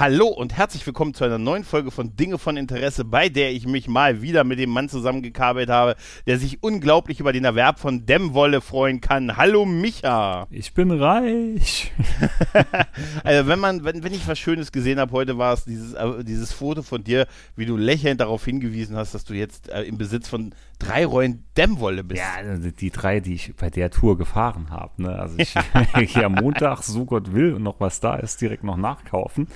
Hallo und herzlich willkommen zu einer neuen Folge von Dinge von Interesse, bei der ich mich mal wieder mit dem Mann zusammengekabelt habe, der sich unglaublich über den Erwerb von Dämmwolle freuen kann. Hallo Micha. Ich bin reich. also wenn man, wenn, wenn ich was Schönes gesehen habe, heute war es dieses, äh, dieses Foto von dir, wie du lächelnd darauf hingewiesen hast, dass du jetzt äh, im Besitz von drei Rollen Dämmwolle bist. Ja, also die drei, die ich bei der Tour gefahren habe. Ne? Also ich gehe am Montag, so Gott will, und noch was da ist, direkt noch nachkaufen.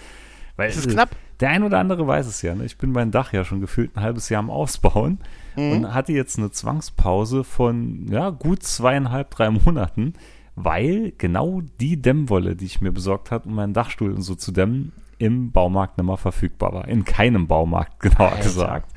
Weil es ist knapp. Der ein oder andere weiß es ja. Ne? Ich bin mein Dach ja schon gefühlt ein halbes Jahr am Ausbauen mhm. und hatte jetzt eine Zwangspause von ja, gut zweieinhalb, drei Monaten, weil genau die Dämmwolle, die ich mir besorgt habe, um meinen Dachstuhl und so zu dämmen, im Baumarkt nicht mehr verfügbar war. In keinem Baumarkt, genauer Alter. gesagt.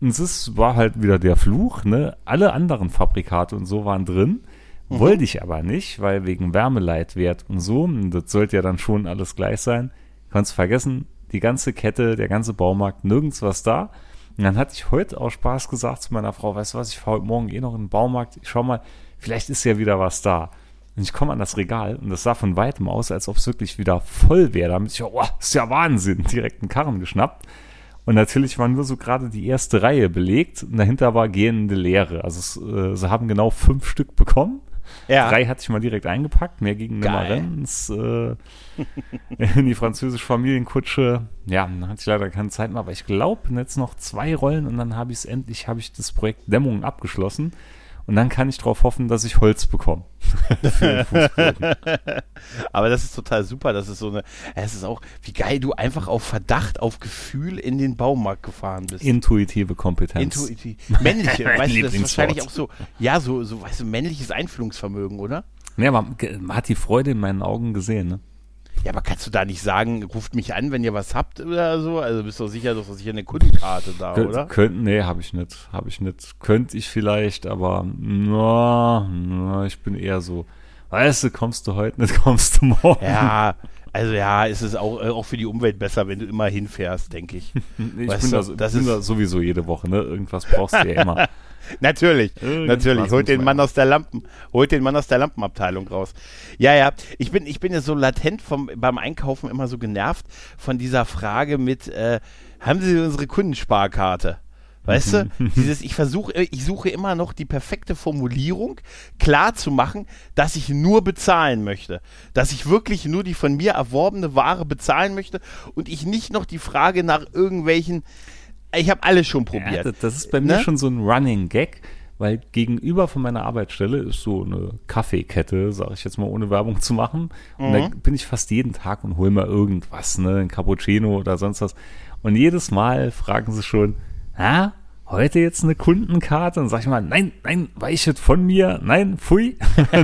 Und es war halt wieder der Fluch, ne? Alle anderen Fabrikate und so waren drin. Mhm. Wollte ich aber nicht, weil wegen Wärmeleitwert und so, und das sollte ja dann schon alles gleich sein, Kannst vergessen, die ganze Kette, der ganze Baumarkt, nirgends was da. Und dann hatte ich heute auch Spaß gesagt zu meiner Frau, weißt du was, ich fahre heute Morgen eh noch in den Baumarkt, ich schau mal, vielleicht ist ja wieder was da. Und ich komme an das Regal und das sah von weitem aus, als ob es wirklich wieder voll wäre. Damit ich, oh, ist ja Wahnsinn, direkt einen Karren geschnappt. Und natürlich war nur so gerade die erste Reihe belegt und dahinter war gehende Leere. Also es, äh, sie haben genau fünf Stück bekommen. Ja. Drei hatte ich mal direkt eingepackt, mehr gegen Nimmerenz, äh, in die französische Familienkutsche. Ja, dann hatte ich leider keine Zeit mehr, aber ich glaube, jetzt noch zwei Rollen und dann habe ich es endlich, habe ich das Projekt Dämmung abgeschlossen. Und dann kann ich darauf hoffen, dass ich Holz bekomme. Aber das ist total super. Das ist so eine, es ist auch, wie geil du einfach auf Verdacht, auf Gefühl in den Baumarkt gefahren bist. Intuitive Kompetenz. Intuitiv. Männliche, weißt du, das ist wahrscheinlich auch so, ja, so, so, weißt du, männliches Einfühlungsvermögen, oder? Ja, man, man hat die Freude in meinen Augen gesehen, ne? Ja, aber kannst du da nicht sagen, ruft mich an, wenn ihr was habt oder so? Also bist du sicher, dass sicher eine Kundenkarte da, Könnt, oder? Könnt, nee, habe ich nicht. Habe ich nicht. Könnte ich vielleicht, aber no, no, ich bin eher so, weißt du, kommst du heute nicht, kommst du morgen. Ja, also ja, ist es auch, äh, auch für die Umwelt besser, wenn du immer hinfährst, denke ich. ich weißt bin, du, da, das bin ist da sowieso jede Woche, ne? Irgendwas brauchst du ja immer. natürlich, natürlich. Holt den Mann aus der Lampen, holt den Mann aus der Lampenabteilung raus. Ja, ja. Ich bin, ich bin ja so latent vom, beim Einkaufen immer so genervt von dieser Frage mit, äh, haben Sie unsere Kundensparkarte? Weißt du, dieses, ich versuche, ich suche immer noch die perfekte Formulierung, klar zu machen, dass ich nur bezahlen möchte. Dass ich wirklich nur die von mir erworbene Ware bezahlen möchte und ich nicht noch die Frage nach irgendwelchen, ich habe alles schon probiert. Ja, das ist bei mir ne? schon so ein Running Gag, weil gegenüber von meiner Arbeitsstelle ist so eine Kaffeekette, sage ich jetzt mal, ohne Werbung zu machen. Und mhm. da bin ich fast jeden Tag und hole mal irgendwas, ne, ein Cappuccino oder sonst was. Und jedes Mal fragen sie schon, na, heute jetzt eine Kundenkarte? Und sag ich mal, nein, nein, weichet von mir, nein, pfui.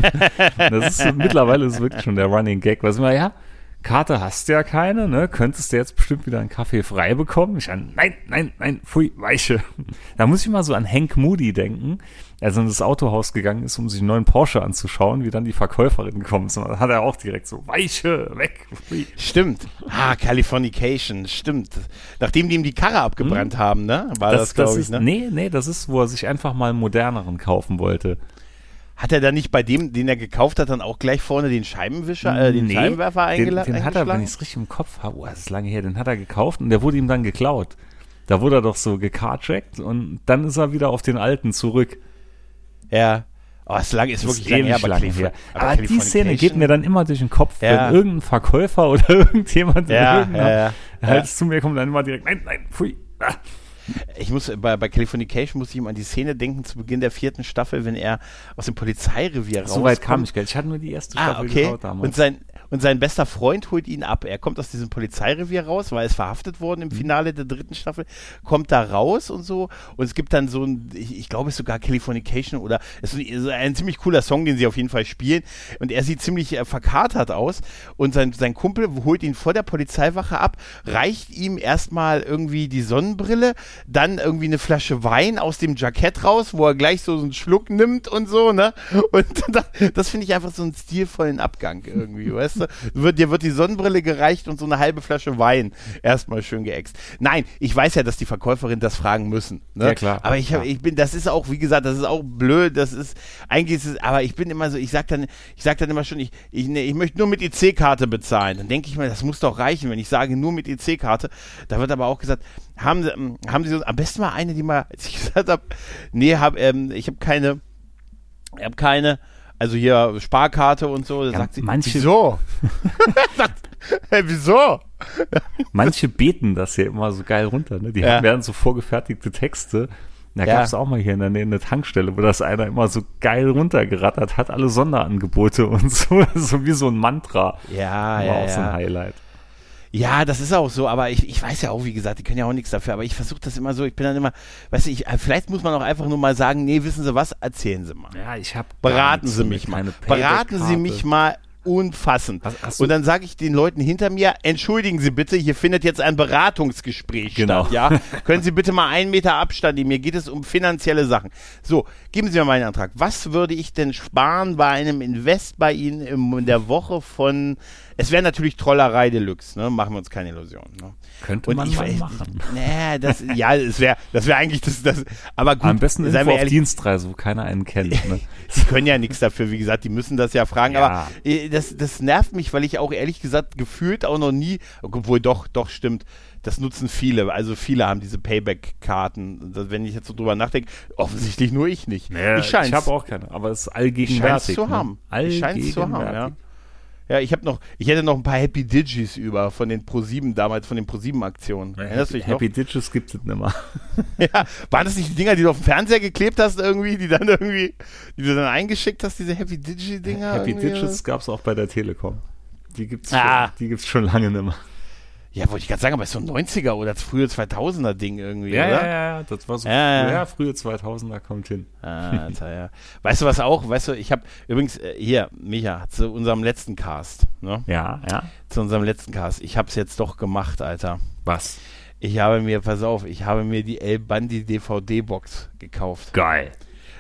das ist mittlerweile ist wirklich schon der Running Gag, was immer, ja, Karte hast du ja keine, ne? Könntest du jetzt bestimmt wieder einen Kaffee frei bekommen? Ich an, nein, nein, nein, pfui, weiche. Da muss ich mal so an Hank Moody denken, als er in das Autohaus gegangen ist, um sich einen neuen Porsche anzuschauen, wie dann die Verkäuferin gekommen ist. Und dann hat er auch direkt so, weiche, weg. Pfui. Stimmt. Ah, Californication, stimmt. Nachdem die ihm die Karre abgebrannt hm. haben, ne? War das, das glaube ich, ne? Nee, nee, das ist, wo er sich einfach mal einen moderneren kaufen wollte. Hat er dann nicht bei dem, den er gekauft hat, dann auch gleich vorne den Scheibenwischer, äh, den nee, Scheibenwerfer eingeladen? Den, den hat er, wenn ich es richtig im Kopf habe, oh, das ist lange her, den hat er gekauft und der wurde ihm dann geklaut. Da wurde er doch so gecarjackt und dann ist er wieder auf den alten zurück. Ja. Oh, es lang, ist, ist wirklich lange her, aber, lange her. aber, aber die Szene geht mir dann immer durch den Kopf, ja. wenn irgendein Verkäufer oder irgendjemand ja, ja, ja, halt zu mir kommt, dann immer direkt, nein, nein, pfui. Ah. Ich muss bei, bei Californication muss ich ihm an die Szene denken zu Beginn der vierten Staffel, wenn er aus dem Polizeirevier rauskommt. So weit kam ich, gell? Ich hatte nur die erste ah, Staffel ah, okay. damals. Und sein und sein bester Freund holt ihn ab. Er kommt aus diesem Polizeirevier raus, weil er ist verhaftet worden im mhm. Finale der dritten Staffel, kommt da raus und so und es gibt dann so ein, ich, ich glaube es ist sogar Californication oder es ist ein ziemlich cooler Song, den sie auf jeden Fall spielen und er sieht ziemlich äh, verkatert aus und sein, sein Kumpel holt ihn vor der Polizeiwache ab, reicht ihm erstmal irgendwie die Sonnenbrille, dann irgendwie eine Flasche Wein aus dem Jackett raus, wo er gleich so einen Schluck nimmt und so, ne? Und das, das finde ich einfach so einen stilvollen Abgang irgendwie, weißt du? Wird, dir wird die Sonnenbrille gereicht und so eine halbe Flasche Wein erstmal schön geäxt. Nein, ich weiß ja, dass die Verkäuferin das fragen müssen. Ne? Ja, klar. Aber ich, hab, ich bin, das ist auch, wie gesagt, das ist auch blöd, das ist, eigentlich ist es, aber ich bin immer so, ich sag dann, ich sag dann immer schon, ich, ich, ne, ich möchte nur mit EC-Karte bezahlen. Dann denke ich mir, das muss doch reichen, wenn ich sage, nur mit EC-Karte. Da wird aber auch gesagt, haben Sie, ähm, haben Sie so, am besten mal eine, die mal, als ich gesagt habe, nee, hab, ähm, ich habe keine, ich habe keine, also hier Sparkarte und so. Da ja, sagt sie, manche, wieso? hey, wieso? manche beten das ja immer so geil runter. Ne? Die ja. haben ja so vorgefertigte Texte. Da ja. gab es auch mal hier in der Nähe eine Tankstelle, wo das einer immer so geil runtergerattert hat, alle Sonderangebote und so, so wie so ein Mantra. Ja, War ja. auch so ein Highlight. Ja, das ist auch so, aber ich, ich weiß ja auch, wie gesagt, die können ja auch nichts dafür, aber ich versuche das immer so, ich bin dann immer, weißt du, ich, äh, vielleicht muss man auch einfach nur mal sagen, nee, wissen Sie was, erzählen Sie mal. Ja, ich habe Beraten Sie mich mal. Beraten Sie mich mal unfassend. Was, und dann sage ich den Leuten hinter mir, entschuldigen Sie bitte, hier findet jetzt ein Beratungsgespräch genau. statt. Ja? Können Sie bitte mal einen Meter Abstand nehmen? Mir geht es um finanzielle Sachen. So, geben Sie mir mal einen Antrag. Was würde ich denn sparen bei einem Invest bei Ihnen in der Woche von, es wäre natürlich Trollerei Deluxe, ne? machen wir uns keine Illusionen. Ne? Könnte und man ich, mal machen. Nee, das, ja, das wäre das wär eigentlich das, das, aber gut. Am besten Info auf ehrlich, Dienstreise, wo keiner einen kennt. Ne? die können ja nichts dafür, wie gesagt, die müssen das ja fragen, ja. aber äh, das, das nervt mich, weil ich auch ehrlich gesagt gefühlt auch noch nie, obwohl doch, doch stimmt, das nutzen viele. Also viele haben diese Payback-Karten. Wenn ich jetzt so drüber nachdenke, offensichtlich nur ich nicht. Naja, ich ich habe auch keine, aber es ist allgegenwärtig. Ich zu ne? haben. Allgegenwärtig. Ich zu haben, ja. Ja, ich habe noch, ich hätte noch ein paar Happy Digis über von den Pro7 damals, von den Pro7-Aktionen. Ja, Erinnerst du dich Happy? Digis gibt es nicht mehr. ja, waren das nicht die Dinger, die du auf dem Fernseher geklebt hast irgendwie, die dann irgendwie, die du dann eingeschickt hast, diese Happy Digi-Dinger? Happy Digits gab es auch bei der Telekom. Die gibt's, ah. schon, die gibt's schon lange nicht mehr. Ja, wollte ich gerade sagen, aber ist so ein 90er oder das frühe 2000er Ding irgendwie, ja, oder? Ja, ja, das war so, ja, ja. frühe 2000er kommt hin. Ah, ja. Weißt du was auch, weißt du, ich habe übrigens, äh, hier, Micha, zu unserem letzten Cast, ne? Ja, ja. Zu unserem letzten Cast. Ich habe es jetzt doch gemacht, Alter. Was? Ich habe mir, pass auf, ich habe mir die El Bandi DVD-Box gekauft. Geil.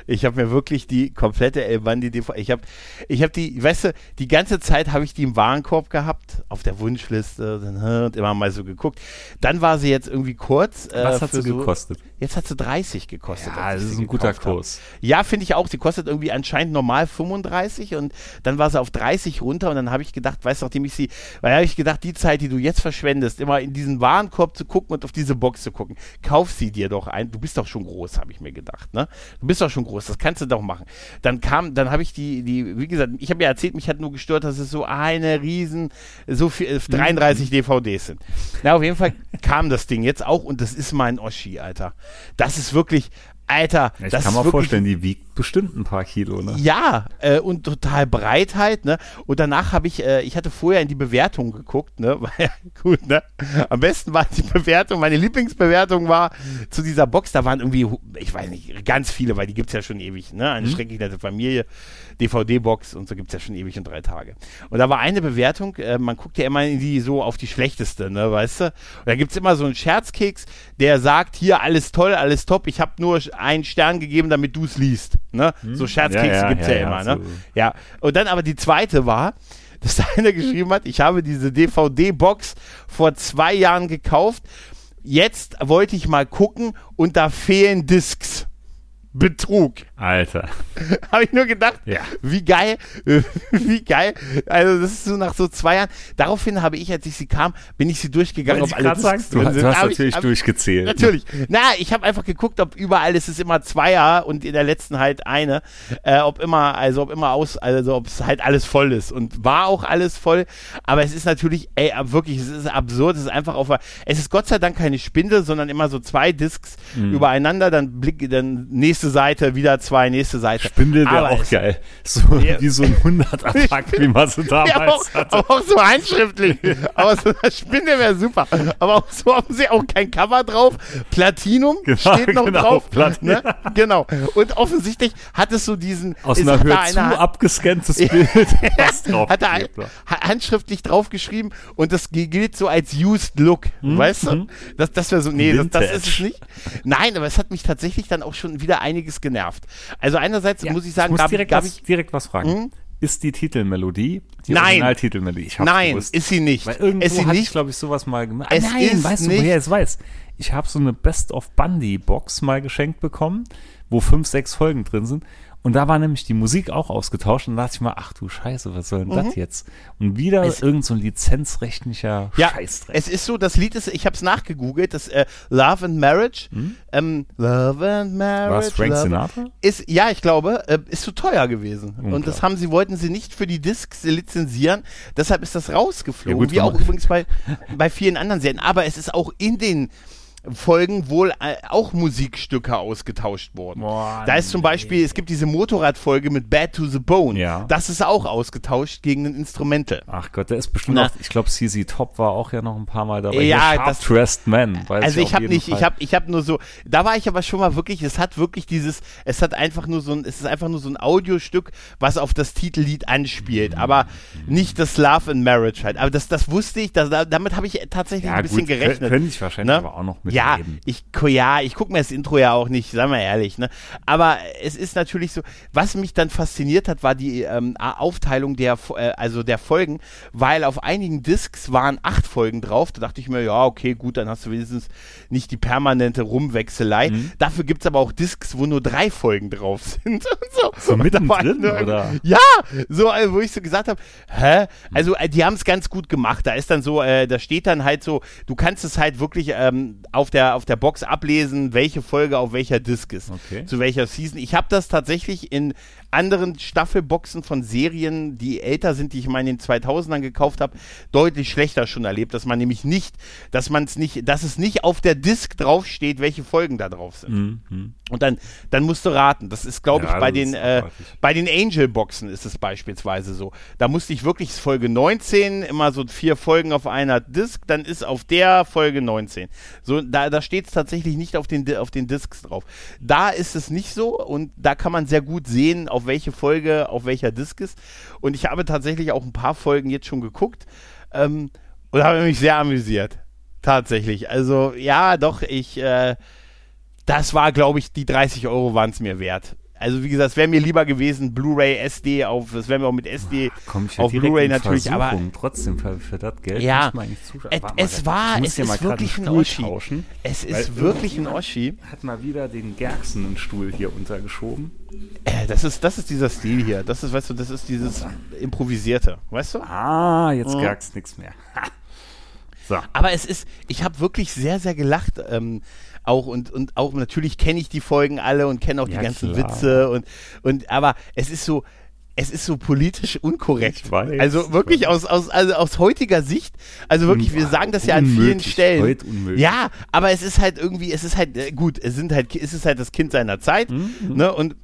Ich habe mir wirklich die komplette El Bandi DVD. Ich habe, ich habe die, weißt du, die ganze Zeit habe ich die im Warenkorb gehabt, auf der Wunschliste und immer mal so geguckt. Dann war sie jetzt irgendwie kurz. Äh, Was hat sie so, gekostet? Jetzt hat sie 30 gekostet. Ja, das ist ein guter Kurs. Habe. Ja, finde ich auch. Sie kostet irgendwie anscheinend normal 35 und dann war sie auf 30 runter und dann habe ich gedacht, weißt du, nachdem ich sie, weil habe ich gedacht, die Zeit, die du jetzt verschwendest, immer in diesen Warenkorb zu gucken und auf diese Box zu gucken, kauf sie dir doch ein. Du bist doch schon groß, habe ich mir gedacht. Ne? Du bist doch schon groß, das kannst du doch machen. Dann kam, dann habe ich die, die, wie gesagt, ich habe ja erzählt, mich hat nur gestört, dass es so eine riesen, so viel, 33 mhm. DVDs sind. Na, auf jeden Fall kam das Ding jetzt auch und das ist mein Oschi, Alter. Das ist wirklich, Alter, ich das kann mir vorstellen, die wiegt bestimmt ein paar Kilo, ne? Ja, äh, und total Breitheit, ne? Und danach habe ich, äh, ich hatte vorher in die Bewertung geguckt, ne? gut, ne? Am besten war die Bewertung, meine Lieblingsbewertung war zu dieser Box, da waren irgendwie, ich weiß nicht, ganz viele, weil die gibt es ja schon ewig, ne? Eine mhm. schrecklich nette Familie, DVD-Box und so gibt es ja schon ewig und drei Tage. Und da war eine Bewertung, äh, man guckt ja immer in die so auf die schlechteste, ne, weißt du? Und da gibt es immer so einen Scherzkeks, der sagt, hier alles toll, alles top, ich habe nur einen Stern gegeben, damit du es liest. Ne? Hm. So Scherzkekse ja, ja, gibt es ja, ja, immer. Ne? So. Ja. Und dann aber die zweite war, dass einer geschrieben hat, ich habe diese DVD-Box vor zwei Jahren gekauft. Jetzt wollte ich mal gucken und da fehlen Discs. Betrug. Alter. Habe ich nur gedacht, ja. wie geil, wie geil. Also das ist so nach so zwei Jahren. Daraufhin habe ich, als ich sie kam, bin ich sie durchgegangen, ob alle sagst, du, du hast natürlich ich, durchgezählt. Natürlich. Na, ich habe einfach geguckt, ob überall es ist immer Zweier und in der letzten halt eine, äh, ob immer, also ob immer aus, also ob es halt alles voll ist und war auch alles voll. Aber es ist natürlich, ey, wirklich, es ist absurd. Es ist einfach auf, es ist Gott sei Dank keine Spindel, sondern immer so zwei Discs mhm. übereinander. Dann blick, dann nächste Seite wieder zwei 2, nächste Seite. Spindel wäre auch geil. So ja. wie so ein 100er-Pack, wie man so damals ja, auch, hatte. Aber auch so handschriftlich. aber so eine Spindel wäre super. Aber auch so haben sie auch kein Cover drauf. Platinum genau, steht noch genau, drauf. Platin ne? Genau. Und offensichtlich hat es so diesen. Aus einer Höhe zu abgescanntes Bild. drauf hat er handschriftlich draufgeschrieben und das gilt so als Used Look. Mhm. Weißt du? Mhm. Das, das wäre so. Nee, das, das, ist es nicht. Nein, aber es hat mich tatsächlich dann auch schon wieder einiges genervt. Also einerseits ja, muss ich sagen, ich muss direkt, gab was, ich, direkt was fragen. Hm? Ist die Titelmelodie die Nein. Originaltitelmelodie? Ich Nein, gewusst. ist sie nicht. Weil irgendwo ist sie hatte nicht? ich, glaube ich, sowas mal gemacht. Es Nein, ist weißt nicht. du, woher es weiß? Ich habe so eine Best of Bundy Box mal geschenkt bekommen, wo fünf, sechs Folgen drin sind. Und da war nämlich die Musik auch ausgetauscht und da dachte ich mal, ach du Scheiße, was soll denn mhm. das jetzt? Und wieder es, irgend so ein lizenzrechtlicher ja, Scheißdreck. Es ist so, das Lied ist, ich habe es nachgegoogelt, das äh, Love and Marriage. Mhm. Ähm, Love and Marriage. War Frank Love, Sinatra? Ist, ja, ich glaube, äh, ist zu teuer gewesen. Unklar. Und das haben sie, wollten sie nicht für die Discs lizenzieren. Deshalb ist das rausgeflogen. Ja, gut, wie auch übrigens bei, bei vielen anderen Serien. Aber es ist auch in den Folgen wohl äh, auch Musikstücke ausgetauscht wurden. Boah, da ist zum Beispiel, es gibt diese Motorradfolge mit Bad to the Bone. Ja. Das ist auch ausgetauscht gegen ein Instrumental. Ach Gott, der ist bestimmt Na. auch, ich glaube, CZ Top war auch ja noch ein paar Mal dabei. Ja, Hier, das Dressed Man. Also ich habe nicht, Fall. ich habe ich hab nur so, da war ich aber schon mal wirklich, es hat wirklich dieses, es hat einfach nur so ein, es ist einfach nur so ein Audiostück, was auf das Titellied anspielt, mhm. aber nicht das Love and Marriage halt. Aber das, das wusste ich, das, damit habe ich tatsächlich ja, ein bisschen gut, gerechnet. Könnte ich wahrscheinlich ne? aber auch noch mit ja, ich, ja, ich gucke mir das Intro ja auch nicht, sagen wir ehrlich, ne? Aber es ist natürlich so, was mich dann fasziniert hat, war die ähm, Aufteilung der, äh, also der Folgen, weil auf einigen Discs waren acht Folgen drauf. Da dachte ich mir, ja, okay, gut, dann hast du wenigstens nicht die permanente Rumwechselei. Mhm. Dafür gibt es aber auch Discs, wo nur drei Folgen drauf sind. so, so mittendrin, oder? Ja, so, also, wo ich so gesagt habe, hä? Also, äh, die haben es ganz gut gemacht. Da ist dann so, äh, da steht dann halt so, du kannst es halt wirklich ähm, auf der, auf der Box ablesen, welche Folge auf welcher Disc ist. Okay. Zu welcher Season. Ich habe das tatsächlich in anderen Staffelboxen von Serien, die älter sind, die ich mal in den 2000ern gekauft habe, deutlich schlechter schon erlebt, dass man nämlich nicht, dass man es nicht, dass es nicht auf der Disc draufsteht, welche Folgen da drauf sind. Mhm. Und dann, dann musst du raten. Das ist, glaube ja, ich, bei den, äh, bei den Angel-Boxen ist es beispielsweise so. Da musste ich wirklich Folge 19, immer so vier Folgen auf einer Disc, dann ist auf der Folge 19. So, da, da steht es tatsächlich nicht auf den, auf den Discs drauf. Da ist es nicht so und da kann man sehr gut sehen, auf welche Folge, auf welcher Disc ist. Und ich habe tatsächlich auch ein paar Folgen jetzt schon geguckt ähm, und habe mich sehr amüsiert. Tatsächlich. Also, ja, doch, ich, äh, das war, glaube ich, die 30 Euro waren es mir wert. Also wie gesagt, es wäre mir lieber gewesen, Blu-ray, SD auf, das wäre mir auch mit SD Komm ich auf Blu-ray natürlich, aber trotzdem für, für das Geld ja. Es, war, es ist wirklich ein Oschi. Tauschen, es ist wirklich ein Oschi. Hat mal wieder den Gerxen Stuhl hier untergeschoben. Äh, das ist, das ist dieser Stil hier. Das ist, weißt du, das ist dieses improvisierte, weißt du? Ah, jetzt mhm. Gerx nichts mehr. so. Aber es ist, ich habe wirklich sehr, sehr gelacht. Ähm, auch und, und auch natürlich kenne ich die Folgen alle und kenne auch ja, die ganzen klar. Witze und, und aber es ist so, es ist so politisch unkorrekt. Weiß, also wirklich aus, aus, also aus heutiger Sicht, also wirklich, wir sagen das ja an vielen Stellen. Heute unmöglich. Ja, aber es ist halt irgendwie, es ist halt, äh, gut, es sind halt, es ist halt das Kind seiner Zeit, mhm. ne, und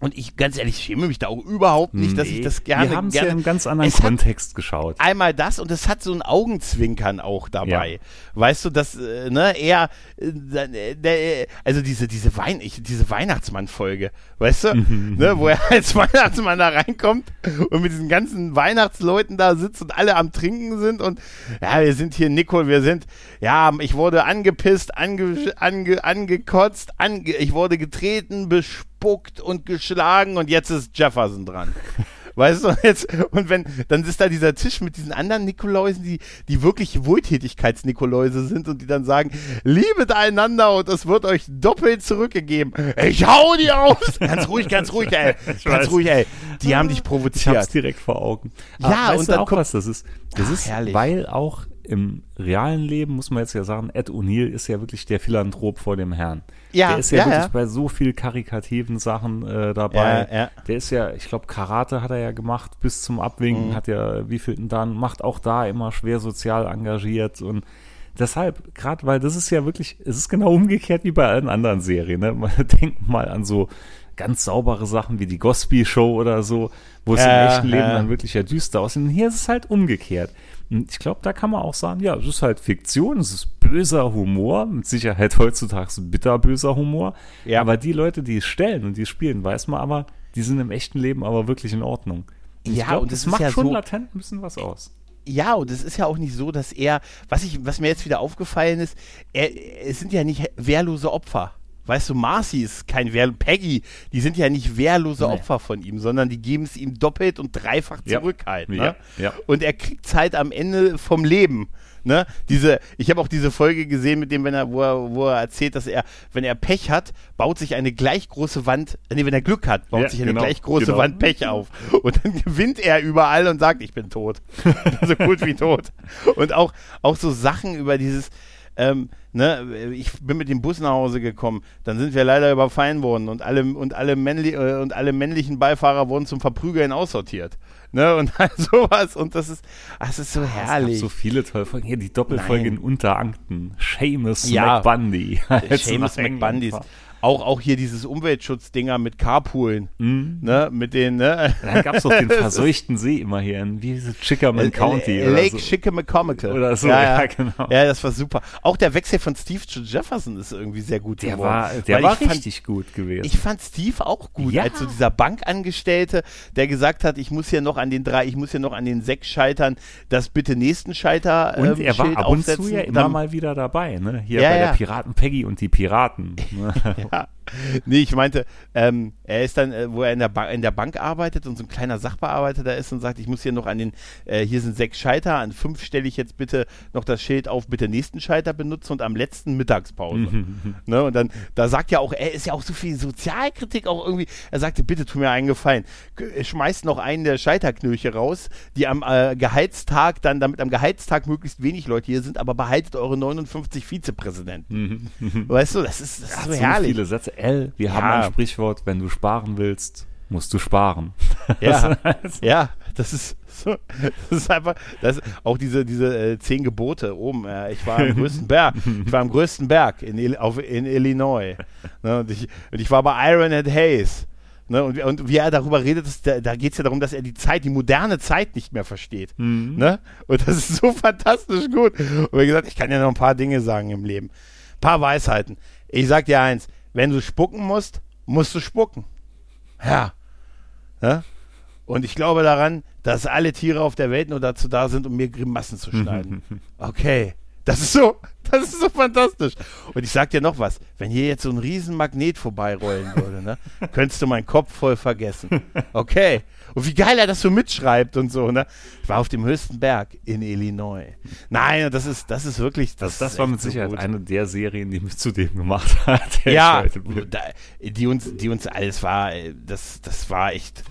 und ich, ganz ehrlich, schäme mich da auch überhaupt nicht, dass ich das gerne. Wir haben es ja im ganz anderen Kontext geschaut. Einmal das und es hat so ein Augenzwinkern auch dabei. Ja. Weißt du, dass, äh, ne, eher, äh, äh, also diese, diese Wein, ich, diese Weihnachtsmann-Folge, weißt du, ne, wo er als Weihnachtsmann da reinkommt und mit diesen ganzen Weihnachtsleuten da sitzt und alle am Trinken sind und, ja, wir sind hier, Nicole, wir sind, ja, ich wurde angepisst, ange, ange, angekotzt, ange, ich wurde getreten, besprochen, gespuckt und geschlagen und jetzt ist Jefferson dran. Weißt du, jetzt, und wenn, dann ist da dieser Tisch mit diesen anderen Nikoläusen, die, die wirklich Wohltätigkeits-Nikoläuse sind und die dann sagen, liebet einander und es wird euch doppelt zurückgegeben. Ich hau die aus! ganz ruhig, ganz ruhig, ey. Ich ganz weiß. ruhig, ey. Die haben dich provoziert. Ich hab's direkt vor Augen. Ja, und dann auch was das ist. Das Ach, ist, herrlich. weil auch im realen Leben, muss man jetzt ja sagen, Ed O'Neill ist ja wirklich der Philanthrop vor dem Herrn. Ja, der ist ja, ja wirklich ja. bei so viel karikativen Sachen äh, dabei. Ja, der ist ja, ich glaube, Karate hat er ja gemacht bis zum Abwinken, mhm. hat ja wie viel denn dann, macht auch da immer schwer sozial engagiert und deshalb, gerade weil das ist ja wirklich, es ist genau umgekehrt wie bei allen anderen Serien. Ne? Man denkt mal an so ganz saubere Sachen wie die Gosby Show oder so, wo es im echten Leben dann wirklich ja düster aussieht. Und hier ist es halt umgekehrt. Und ich glaube, da kann man auch sagen, ja, es ist halt Fiktion, es ist böser Humor, mit Sicherheit heutzutage bitterböser Humor. Ja. Aber die Leute, die es stellen und die spielen, weiß man aber, die sind im echten Leben aber wirklich in Ordnung. Und ja, glaub, und das, das macht ja schon so, latent ein bisschen was aus. Ja, und es ist ja auch nicht so, dass er, was ich, was mir jetzt wieder aufgefallen ist, er, es sind ja nicht wehrlose Opfer. Weißt du, Marcy ist kein Wehr, Peggy, die sind ja nicht wehrlose nee. Opfer von ihm, sondern die geben es ihm doppelt und dreifach zurück ja. halt. Ne? Ja, ja. Und er kriegt es halt am Ende vom Leben. Ne? Diese, ich habe auch diese Folge gesehen, mit dem, wenn er, wo er, wo er erzählt, dass er, wenn er Pech hat, baut sich eine gleich große Wand, nee, wenn er Glück hat, baut ja, sich eine genau, gleich große genau. Wand Pech auf. Und dann gewinnt er überall und sagt, ich bin tot. so gut wie tot. Und auch, auch so Sachen über dieses, ähm, ne, ich bin mit dem Bus nach Hause gekommen, dann sind wir leider überfallen worden und alle, und alle, männli äh, und alle männlichen Beifahrer wurden zum Verprügeln aussortiert. Ne, und all sowas. Und das ist, das ist so herrlich. Es so viele tolle Folgen. Hier die Doppelfolge Nein. in Unterankten. Seamus ja. McBundy. Seamus McBundy auch, auch hier dieses Umweltschutzdinger mit Carpoolen, mm. ne, mit den, ne. Dann gab es doch den verseuchten See immer hier in, wie ist es, Chickaman County L Lake so. Oder so, ja, ja, genau. Ja, das war super. Auch der Wechsel von Steve zu Jefferson ist irgendwie sehr gut der geworden. War, der war richtig fand, gut gewesen. Ich fand Steve auch gut, ja. als so dieser Bankangestellte, der gesagt hat, ich muss hier noch an den drei, ich muss hier noch an den sechs Scheitern das bitte nächsten Scheiter Und ähm, er war Schild ab und zu ja immer mal wieder dabei, ne? Hier ja, bei der Piraten Peggy und die Piraten. Ne? yeah. Nee, ich meinte, ähm, er ist dann, äh, wo er in der, in der Bank arbeitet und so ein kleiner Sachbearbeiter da ist und sagt, ich muss hier noch an den, äh, hier sind sechs Scheiter, an fünf stelle ich jetzt bitte noch das Schild auf, bitte nächsten Scheiter benutzen und am letzten Mittagspause. ne, und dann, da sagt ja auch, er ist ja auch so viel Sozialkritik auch irgendwie, er sagte, bitte tu mir einen Gefallen, schmeißt noch einen der Scheiterknöche raus, die am äh, Gehaltstag dann, damit am Gehaltstag möglichst wenig Leute hier sind, aber behaltet eure 59 Vizepräsidenten. weißt du, das ist, das ist so, so herrlich. viele Sätze. L, wir ja. haben ein Sprichwort, wenn du sparen willst, musst du sparen. Ja, ja, das ist so, das ist einfach, das auch diese, diese äh, zehn Gebote oben. Äh, ich war am größten Berg, ich war am größten Berg in, auf, in Illinois. Ne, und, ich, und ich war bei Ironhead Hayes. Ne, und, und, wie er darüber redet, ist, da, da geht es ja darum, dass er die Zeit, die moderne Zeit nicht mehr versteht. Mhm. Ne? Und das ist so fantastisch gut. Und wie gesagt, ich kann ja noch ein paar Dinge sagen im Leben. Ein paar Weisheiten. Ich sag dir eins, wenn du spucken musst, musst du spucken. Ja. ja? Und ich glaube daran, dass alle Tiere auf der Welt nur dazu da sind, um mir Grimassen zu schneiden. Okay. Das ist so, das ist so fantastisch. Und ich sag dir noch was, wenn hier jetzt so ein riesen Magnet vorbeirollen würde, ne, könntest du meinen Kopf voll vergessen. Okay. Und wie geil er das so mitschreibt und so, ne? Ich war auf dem höchsten Berg in Illinois. Nein, das ist, das ist wirklich. Das, das, das war mit Sicherheit so eine der Serien, die mich zu dem gemacht hat. Ja, da, die uns, die uns alles war, das, das war echt.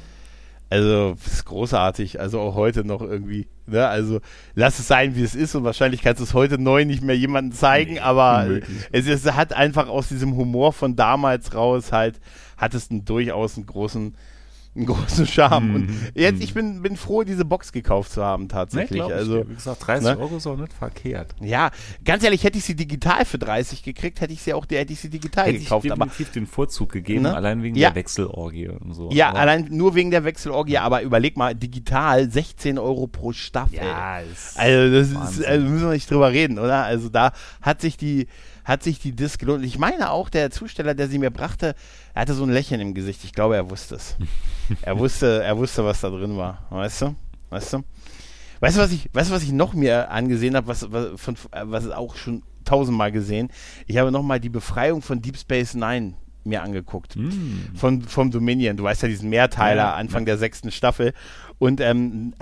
Also, das ist großartig. Also auch heute noch irgendwie. Ne? Also, lass es sein, wie es ist. Und wahrscheinlich kannst du es heute neu nicht mehr jemandem zeigen. Nee, aber es, es, hat einfach aus diesem Humor von damals raus halt, hat es einen, durchaus einen großen einen großen Charme. Mhm. Und jetzt, ich bin, bin froh, diese Box gekauft zu haben, tatsächlich. Nee, also, wie gesagt, 30 ne? Euro ist auch nicht verkehrt. Ja, ganz ehrlich, hätte ich sie digital für 30 gekriegt, hätte ich sie auch, hätte ich sie digital hätte gekauft. Ich definitiv aber, den Vorzug gegeben, ne? allein wegen ja. der Wechselorgie und so. Ja, aber allein nur wegen der Wechselorgie, aber überleg mal, digital 16 Euro pro Staffel. Ja, ist also das ist, also müssen wir nicht drüber reden, oder? Also da hat sich die, hat sich die Disc gelohnt. Ich meine auch, der Zusteller, der sie mir brachte, er hatte so ein Lächeln im Gesicht. Ich glaube, er wusste es. er wusste, er wusste, was da drin war. Weißt du? Weißt du? Weißt du, was ich, weißt du, was ich noch mir angesehen habe, was, was, von, was auch schon tausendmal gesehen? Ich habe nochmal die Befreiung von Deep Space Nine mir angeguckt. Mm. Von, vom Dominion. Du weißt ja, diesen Mehrteiler ja, Anfang ja. der sechsten Staffel. Und ähm,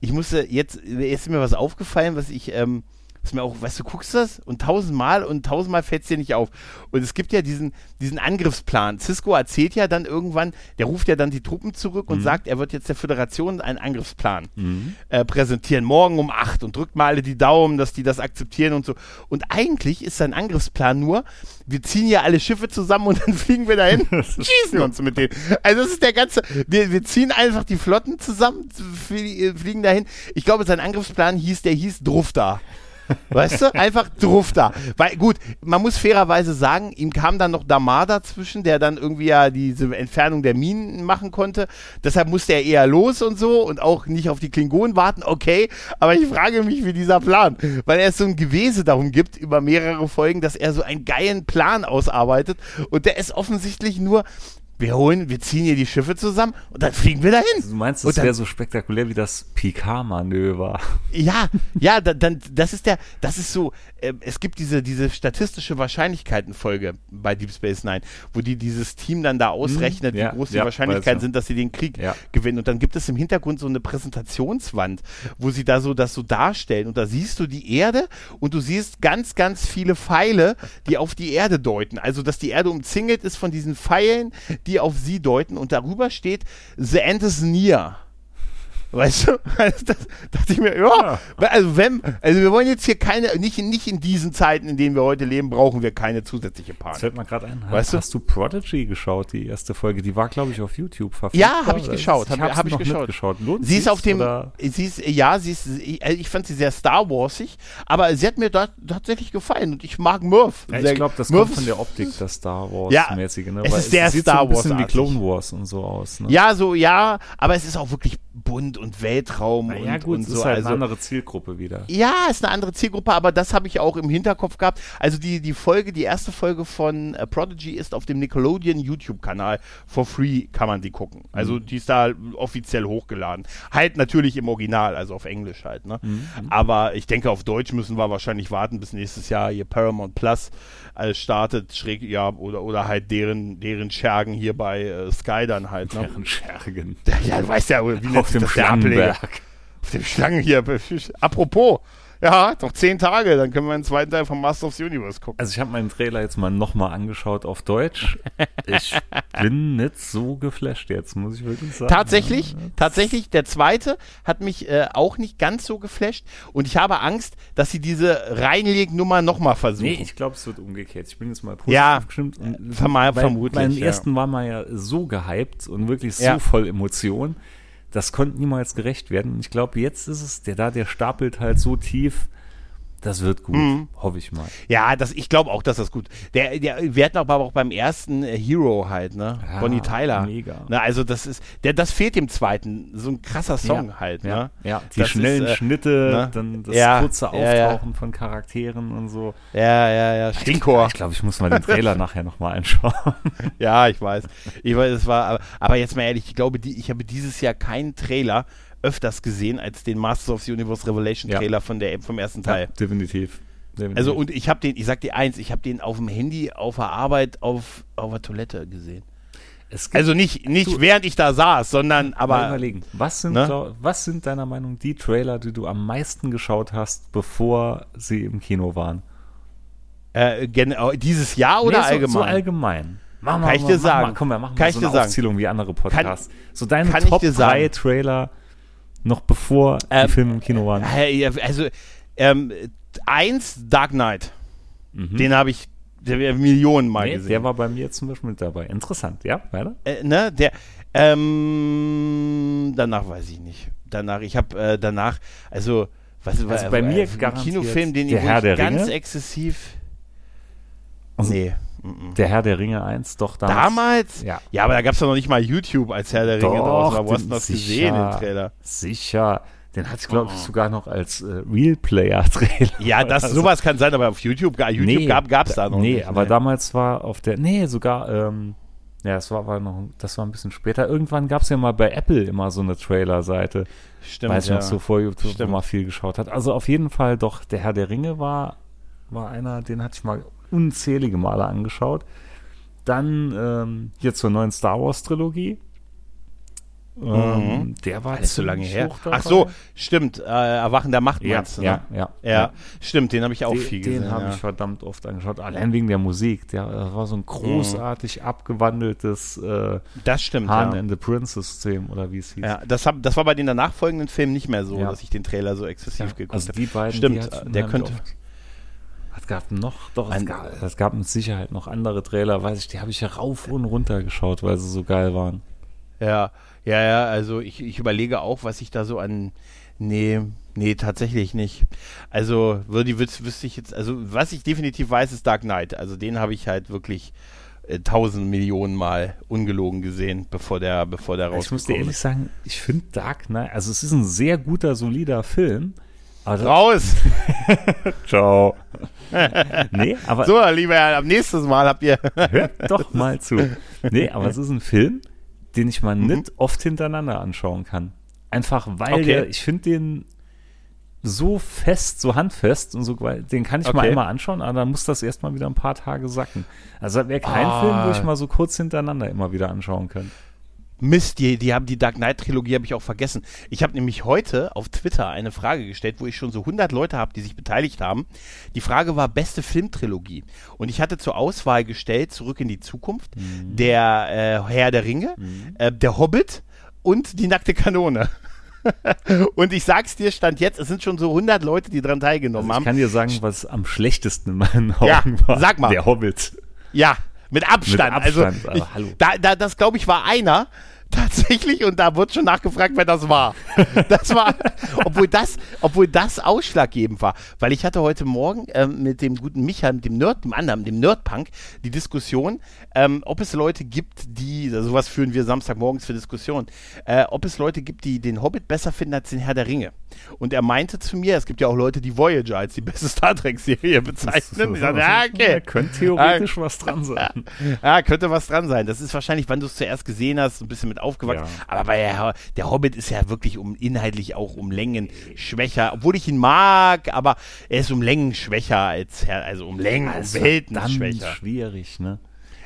ich musste jetzt, jetzt ist mir was aufgefallen, was ich, ähm, ist mir auch, weißt du, guckst das und tausendmal und tausendmal fällt es dir nicht auf. Und es gibt ja diesen, diesen Angriffsplan. Cisco erzählt ja dann irgendwann, der ruft ja dann die Truppen zurück und mhm. sagt, er wird jetzt der Föderation einen Angriffsplan mhm. äh, präsentieren, morgen um acht und drückt mal alle die Daumen, dass die das akzeptieren und so. Und eigentlich ist sein Angriffsplan nur, wir ziehen ja alle Schiffe zusammen und dann fliegen wir dahin und schießen uns mit denen. Also das ist der ganze, wir, wir ziehen einfach die Flotten zusammen, fliegen dahin. Ich glaube, sein Angriffsplan hieß, der hieß Drufta. Weißt du? Einfach druff da. Weil, gut, man muss fairerweise sagen, ihm kam dann noch Damar dazwischen, der dann irgendwie ja diese Entfernung der Minen machen konnte. Deshalb musste er eher los und so und auch nicht auf die Klingonen warten. Okay, aber ich frage mich, wie dieser Plan, weil er so ein Gewese darum gibt, über mehrere Folgen, dass er so einen geilen Plan ausarbeitet und der ist offensichtlich nur wir holen, wir ziehen hier die Schiffe zusammen und dann fliegen wir dahin. Du meinst, das wäre so spektakulär wie das Picard-Manöver? Ja, ja, da, dann, das ist der, das ist so, äh, es gibt diese, diese statistische Wahrscheinlichkeitenfolge bei Deep Space Nine, wo die dieses Team dann da hm, ausrechnet, ja, wie groß die ja, Wahrscheinlichkeiten sind, dass sie den Krieg ja. gewinnen. Und dann gibt es im Hintergrund so eine Präsentationswand, wo sie da so das so darstellen. Und da siehst du die Erde und du siehst ganz, ganz viele Pfeile, die auf die Erde deuten. Also, dass die Erde umzingelt ist von diesen Pfeilen, die auf sie deuten. Und darüber steht The End is near. Weißt du? Also das dachte ich mir, ja, ja, also wenn, also wir wollen jetzt hier keine, nicht, nicht in diesen Zeiten, in denen wir heute leben, brauchen wir keine zusätzliche Panik. Das fällt mir gerade ein. Weißt hast du? du Prodigy geschaut, die erste Folge? Die war, glaube ich, auf YouTube verfügbar. Ja, habe ich geschaut. Habe hab ich geschaut. geschaut. Lohnt sie ist auf dem, sie ist, ja, sie ist, ich, ich fand sie sehr Star Warsig, aber sie hat mir da, tatsächlich gefallen und ich mag Murph. Ja, ich glaube, das Murph kommt von der Optik, das Star Wars-mäßige. Ja, ne? es ist sehr es Star Wars. Sieht so ein bisschen wie Clone Wars und so aus. Ne? Ja, so, ja, aber es ist auch wirklich bunt und Weltraum Na ja, und, gut, und so. ist halt also, eine andere Zielgruppe wieder. Ja, ist eine andere Zielgruppe, aber das habe ich auch im Hinterkopf gehabt. Also die, die Folge, die erste Folge von äh, Prodigy ist auf dem Nickelodeon YouTube-Kanal. For free kann man die gucken. Also mhm. die ist da offiziell hochgeladen. Halt natürlich im Original, also auf Englisch halt. Ne? Mhm. Aber ich denke, auf Deutsch müssen wir wahrscheinlich warten bis nächstes Jahr hier Paramount Plus alles startet, schräg, ja, oder, oder halt deren, deren Schergen hier bei äh, Sky dann halt. Ne? Deren Schergen. Ja, du weißt ja, wie auf dem Schlangenberg. Auf dem Schlangen hier. Apropos, ja, noch zehn Tage, dann können wir einen zweiten Teil von Master of the Universe gucken. Also ich habe meinen Trailer jetzt mal nochmal angeschaut auf Deutsch. Ich bin nicht so geflasht jetzt, muss ich wirklich sagen. Tatsächlich, tatsächlich, der zweite hat mich äh, auch nicht ganz so geflasht und ich habe Angst, dass sie diese Reinlegnummer nochmal versuchen. Nee, ich glaube, es wird umgekehrt. Ich bin jetzt mal positiv ja, gestimmt. Und, verm vermutlich. Beim ja. ersten war man ja so gehypt und wirklich so ja. voll Emotion das konnte niemals gerecht werden. Und ich glaube, jetzt ist es, der da, der stapelt halt so tief, das wird gut, mhm. hoffe ich mal. Ja, das, ich glaube auch, dass das gut. Der, der, wir hatten aber auch beim ersten äh, Hero halt, ne? Ja, Bonnie Tyler. Mega. Ne, also das ist, der, das fehlt dem zweiten. So ein krasser Song ja, halt, ja, ne? Ja, die das schnellen ist, äh, Schnitte, ne? dann das kurze Auftauchen von Charakteren und so. Ja, ja, ja. Stinkor. Ich glaube, ich muss mal den Trailer nachher nochmal anschauen. ja, ich weiß. Ich weiß, es war, aber, aber jetzt mal ehrlich, ich glaube, die, ich habe dieses Jahr keinen Trailer öfters gesehen als den Masters of the Universe Revelation Trailer ja. von der, vom ersten Teil. Ja, definitiv. definitiv. Also und ich habe den, ich sag dir eins, ich habe den auf dem Handy, auf der Arbeit, auf, auf der Toilette gesehen. also nicht, nicht du, während ich da saß, sondern aber. Überlegen. Was sind, ne? was sind deiner Meinung die Trailer, die du am meisten geschaut hast, bevor sie im Kino waren? Äh, dieses Jahr oder nee, so, allgemein? So allgemein. Mach mal, kann ich dir mach sagen? Mal, komm, wir machen kann mal so eine Aufzählung wie andere Podcasts. Kann, so deine Top 3 Trailer, noch bevor ähm, die Filme im Kino waren. Also, ähm, eins, Dark Knight. Mhm. Den habe ich der Millionen Mal nee, gesehen. Der war bei mir zum Beispiel mit dabei. Interessant, ja, weiter? Äh, ne, der, ähm, danach weiß ich nicht. Danach, ich habe äh, danach, also, was also bei mir äh, Kinofilm, den ich ganz Ringe? exzessiv. Also, nee. Der Herr der Ringe 1, doch damals. Damals? Ja. Ja, aber da gab es doch noch nicht mal YouTube als Herr der Ringe doch, draußen. Wo hast du das gesehen, den Trailer? Sicher. Den hat es, glaube ich, oh. sogar noch als äh, Real-Player-Trailer. Ja, das, also, sowas kann sein, aber auf YouTube, YouTube nee, gab es da noch nee, nicht. aber nee, aber damals war auf der, nee, sogar, ähm, ja, das war, war noch, das war ein bisschen später. Irgendwann gab es ja mal bei Apple immer so eine Trailer-Seite. Stimmt, Weiß ja. noch so vor YouTube, man mal viel geschaut hat. Also auf jeden Fall doch, der Herr der Ringe war, war einer, den hatte ich mal unzählige Male angeschaut. Dann ähm, hier zur neuen Star Wars Trilogie. Ähm, mhm. Der war nicht so lange her. Ach so, stimmt. Äh, Erwachen der Macht ja, meinst du, ne? ja, ja, ja, ja, Stimmt, den habe ich auch den, viel gesehen. Den habe ja. ich verdammt oft angeschaut. Allein wegen der Musik. Der das war so ein großartig mhm. abgewandeltes äh, das stimmt, Han and the Princess-System oder wie es hieß. Ja, das, hab, das war bei den nachfolgenden Filmen nicht mehr so, dass ich den Trailer so exzessiv geguckt also habe. Also die beiden, stimmt, die der könnte. Oft gab noch, doch, es gab, es gab mit Sicherheit noch andere Trailer, weiß ich, die habe ich ja rauf und runter geschaut, weil sie so geil waren. Ja, ja, ja, also ich, ich überlege auch, was ich da so an, nee, Nee, tatsächlich nicht. Also, würde wüs wüsste ich jetzt, also was ich definitiv weiß, ist Dark Knight. Also den habe ich halt wirklich äh, tausend Millionen Mal ungelogen gesehen, bevor der, bevor der rauskommt. Ich muss dir ehrlich sagen, ich finde Dark Knight, also es ist ein sehr guter, solider Film. Raus! Ciao. nee, aber. So, lieber Herr, am nächsten Mal habt ihr. hört doch mal zu. Nee, aber es ist ein Film, den ich mal mhm. nicht oft hintereinander anschauen kann. Einfach weil okay. der, ich finde den so fest, so handfest und so, den kann ich okay. mal einmal anschauen, aber dann muss das erstmal wieder ein paar Tage sacken. Also das wäre kein ah. Film, wo ich mal so kurz hintereinander immer wieder anschauen könnte. Mist, die, die haben die Dark Knight Trilogie habe ich auch vergessen. Ich habe nämlich heute auf Twitter eine Frage gestellt, wo ich schon so 100 Leute habe, die sich beteiligt haben. Die Frage war beste Filmtrilogie und ich hatte zur Auswahl gestellt Zurück in die Zukunft, mhm. der äh, Herr der Ringe, mhm. äh, der Hobbit und die nackte Kanone. und ich sag's dir, stand jetzt, es sind schon so 100 Leute, die daran teilgenommen also ich haben. Ich kann dir sagen, was am schlechtesten in meinen Augen ja, war. Sag mal. Der Hobbit. Ja, mit Abstand. Mit Abstand also, hallo. Da, da, das glaube ich war einer, tatsächlich und da wurde schon nachgefragt, wer das war. Das war, obwohl das, obwohl das ausschlaggebend war, weil ich hatte heute Morgen ähm, mit dem guten Michael, mit dem Nerd, dem anderen, dem Nerdpunk, die Diskussion, ähm, ob es Leute gibt, die, sowas führen wir Samstagmorgens für Diskussionen, äh, ob es Leute gibt, die den Hobbit besser finden als den Herr der Ringe. Und er meinte zu mir, es gibt ja auch Leute, die Voyager als die beste Star Trek-Serie bezeichnen. Ich dachte, ja, okay. Da könnte theoretisch ah, was dran sein. Ja, könnte was dran sein. Das ist wahrscheinlich, wann du es zuerst gesehen hast, ein bisschen mit aufgewachsen. Ja. Aber bei der, der, Hobbit ist ja wirklich um inhaltlich auch um Längen schwächer, obwohl ich ihn mag, aber er ist um Längen schwächer als Herr, also um Längen, also um Welten schwächer. schwierig, ne?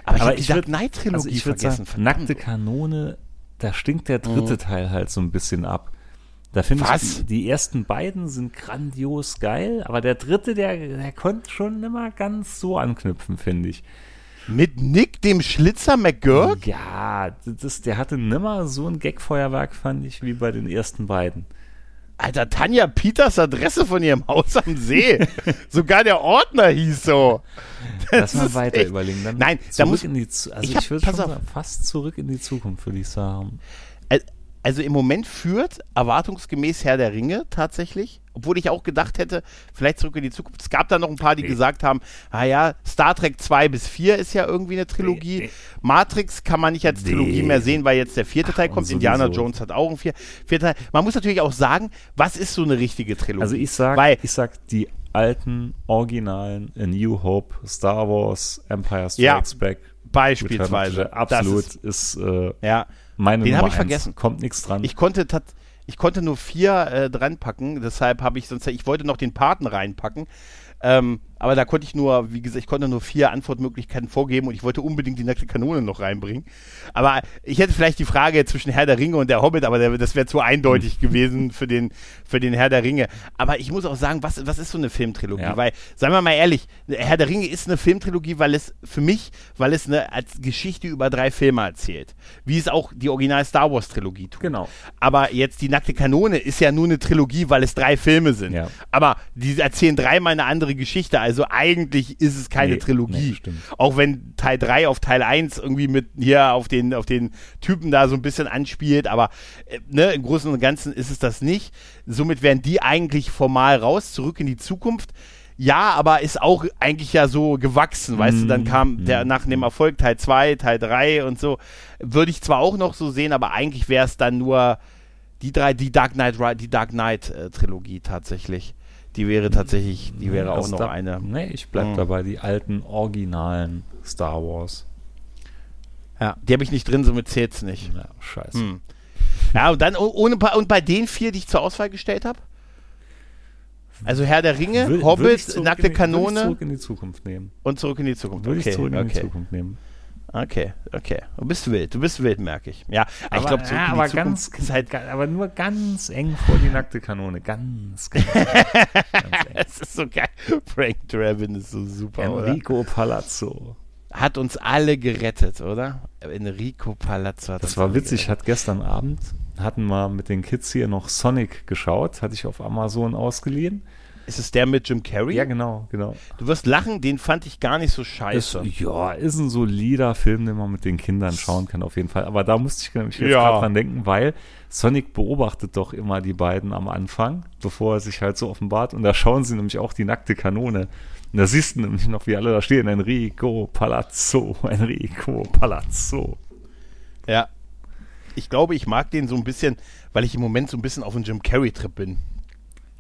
Aber, aber ich, habe die Dark Knight also ich vergessen. Sagen, nackte Kanone, da stinkt der dritte mhm. Teil halt so ein bisschen ab. Da finde ich, die, die, ersten beiden sind grandios geil, aber der dritte, der, der konnte schon immer ganz so anknüpfen, finde ich. Mit Nick, dem Schlitzer McGurk? Ja, das, der hatte nimmer so ein Gagfeuerwerk, fand ich, wie bei den ersten beiden. Alter, Tanja Peters Adresse von ihrem Haus am See. Sogar der Ordner hieß so. Das Lass mal weiter echt, überlegen. Dann nein, da muss in die, also ich, ich würde fast zurück in die Zukunft, würde ich sagen. Also im Moment führt erwartungsgemäß Herr der Ringe tatsächlich, obwohl ich auch gedacht hätte, vielleicht zurück in die Zukunft. Es gab da noch ein paar, die nee. gesagt haben, ah ja, Star Trek 2 bis 4 ist ja irgendwie eine Trilogie. Nee, nee. Matrix kann man nicht als Trilogie mehr sehen, weil jetzt der vierte Ach, Teil kommt. Indiana Jones hat auch einen vier, vierten Teil. Man muss natürlich auch sagen, was ist so eine richtige Trilogie? Also ich sag, weil, ich sag die alten Originalen A New Hope, Star Wars, Empire Strikes ja, Back. Beispielsweise. Absolut ist, ist äh, ja meine Den habe ich vergessen. Kommt nichts dran. Ich konnte ich konnte nur vier äh, dran packen, deshalb habe ich sonst, ich wollte noch den Paten reinpacken, ähm, aber da konnte ich nur, wie gesagt, ich konnte nur vier Antwortmöglichkeiten vorgeben und ich wollte unbedingt die nackte Kanone noch reinbringen. Aber ich hätte vielleicht die Frage zwischen Herr der Ringe und der Hobbit, aber der, das wäre zu eindeutig gewesen für den, für den Herr der Ringe. Aber ich muss auch sagen, was, was ist so eine Filmtrilogie? Ja. Weil, seien wir mal ehrlich, Herr der Ringe ist eine Filmtrilogie, weil es für mich, weil es eine als Geschichte über drei Filme erzählt. Wie es auch die Original Star Wars Trilogie tut. Genau. Aber jetzt die nackte Kanone ist ja nur eine Trilogie, weil es drei Filme sind. Ja. Aber die erzählen dreimal eine andere Geschichte. Also eigentlich ist es keine nee, Trilogie. Nee, auch wenn Teil 3 auf Teil 1 irgendwie mit hier auf den, auf den Typen da so ein bisschen anspielt, aber äh, ne, im Großen und Ganzen ist es das nicht. Somit wären die eigentlich formal raus, zurück in die Zukunft. Ja, aber ist auch eigentlich ja so gewachsen, weißt mm, du, dann mhm, kam der mm. nach dem Erfolg Teil 2, Teil 3 und so. Würde ich zwar auch noch so sehen, aber eigentlich wäre es dann nur die drei, die Dark Knight, die Dark Knight äh, Trilogie tatsächlich die wäre tatsächlich, die wäre auch noch da, eine. Nee, ich bleib mhm. dabei, die alten originalen Star Wars. Ja, die habe ich nicht drin, somit zählt's nicht. Ja, scheiße. Hm. Ja, und dann ohne und bei den vier, die ich zur Auswahl gestellt habe? Also Herr der Ringe, will, Hobbit, Nackte Kanone. Würde ich zurück in die Zukunft nehmen. Und zurück in die Zukunft. Würde okay, ich zurück in die Zukunft nehmen. Okay, okay. Du bist wild, du bist wild, merke ich. Ja, aber, ich glaube, ja, aber ganz, halt, aber nur ganz eng vor die nackte Kanone, ganz, ganz, ganz eng. Es ist so geil. Frank Drabin ist so super, Enrico oder? Palazzo. Hat uns alle gerettet, oder? Enrico Palazzo hat Das war witzig, gerettet. hat gestern Abend, hatten wir mit den Kids hier noch Sonic geschaut, hatte ich auf Amazon ausgeliehen. Ist es der mit Jim Carrey? Ja, genau, genau. Du wirst lachen, den fand ich gar nicht so scheiße. Ist, ja, ist ein solider Film, den man mit den Kindern schauen kann, auf jeden Fall. Aber da musste ich nämlich jetzt Ja. gerade dran denken, weil Sonic beobachtet doch immer die beiden am Anfang, bevor er sich halt so offenbart. Und da schauen sie nämlich auch die nackte Kanone. Und da siehst du nämlich noch, wie alle da stehen. Enrico Palazzo, Enrico Palazzo. Ja. Ich glaube, ich mag den so ein bisschen, weil ich im Moment so ein bisschen auf einem Jim Carrey-Trip bin.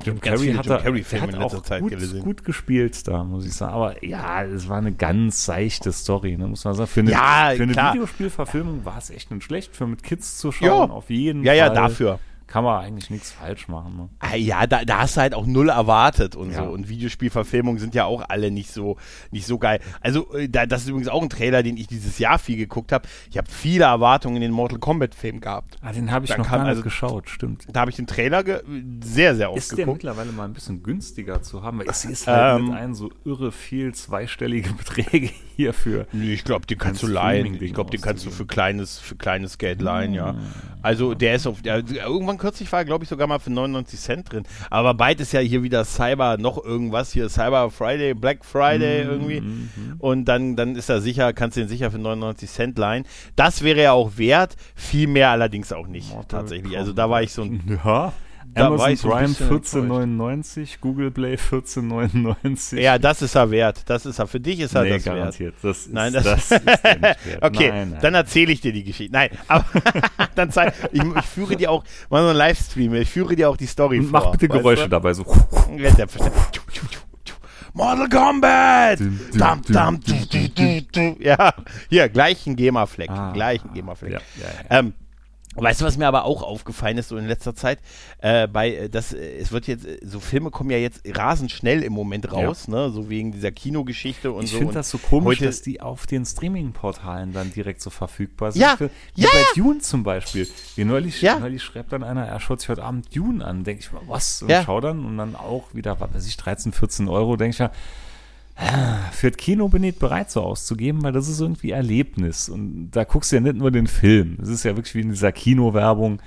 Jim Carrey hat, Jim Carrey-Filme der in hat auch Zeit gut, gesehen. gut gespielt da, muss ich sagen. Aber ja, es war eine ganz seichte Story, ne, muss man sagen. Für eine, Ja, für eine. Videospielverfilmung war es echt nicht schlecht. Für mit Kids zu schauen, Ja. auf jeden Ja, Fall. ja, dafür. Kann man eigentlich nichts falsch machen. Ne? Ah, Ja, da, da hast du halt auch null erwartet und Ja. so. Und Videospielverfilmungen sind ja auch alle nicht so, nicht so geil. Also, äh, da, das ist übrigens auch ein Trailer, den ich dieses Jahr viel geguckt habe. Ich habe viele Erwartungen in den Mortal Kombat-Film gehabt. Ah, den habe ich Da noch kam gar nicht also- geschaut, stimmt. Da habe ich den Trailer ge sehr, sehr oft Ist der geguckt. mittlerweile mal ein bisschen günstiger zu haben? Weil es ist halt Ähm, mit ein so irre viel zweistellige Beträge hierfür. Nee, ich glaube, den kannst du leihen. Ich glaube, den kannst du für kleines, für kleines Geld leihen, Hm. ja. Also der ist auf, der, irgendwann kürzlich war, glaube ich, sogar mal für 99 Cent drin. Aber bald ist ja hier wieder Cyber noch irgendwas, hier Cyber Friday, Black Friday Hm, irgendwie. Und dann, dann ist er sicher, kannst du den sicher für 99 Cent leihen. Das wäre ja auch wert, viel mehr allerdings auch nicht, Mortal tatsächlich. Also da war ich so ein, Ja. Da Amazon Prime bisschen 14,99, Google Play 14,99. ja, das ist er wert. Das ist er. Für dich ist er nee, das wert. garantiert. Das ist, Nein, das- das, ist wert. Okay, nein, nein. dann erzähle ich dir die Geschichte. Nein, aber dann zeig, ich, ich führe dir auch, mal so ein Livestream, ich führe dir auch die Story Und vor. mach bitte Geräusche du? dabei, so. Mortal Kombat! Dum, dum, dum. Ja, hier, gleich ein GEMA-Fleck. Ah. Gleich ein GEMA-Fleck. Ja, ja, ja. Ähm, Weißt du, was mir aber auch aufgefallen ist so in letzter Zeit? Äh, bei äh, das, äh, es wird jetzt, äh, so Filme kommen ja jetzt rasend schnell im Moment raus, ne? So wegen dieser Kinogeschichte und Ich so. finde und das so komisch, dass die auf den Streaming-Portalen dann direkt so verfügbar sind. Ja, Für, wie ja, bei Dune zum Beispiel. Wie neulich, Ja. neulich schreibt dann einer, er schaut sich heute Abend Dune an. Denke ich mal, was? Und Ja. schau dann und dann auch wieder, was weiß ich, 13, 14 Euro. Denke ich ja, für das Kino bin ich bereit so auszugeben, weil das ist irgendwie Erlebnis. Und da guckst du ja nicht nur den Film. Es ist ja wirklich wie in dieser Kinowerbung.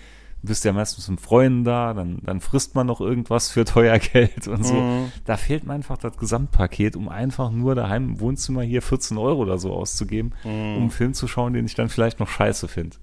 Du bist ja meistens mit Freunden da, dann, dann frisst man noch irgendwas für teuer Geld und so. Mhm. Da fehlt mir einfach das Gesamtpaket, um einfach nur daheim im Wohnzimmer hier 14 Euro oder so auszugeben, Mhm. um einen Film zu schauen, den ich dann vielleicht noch scheiße finde.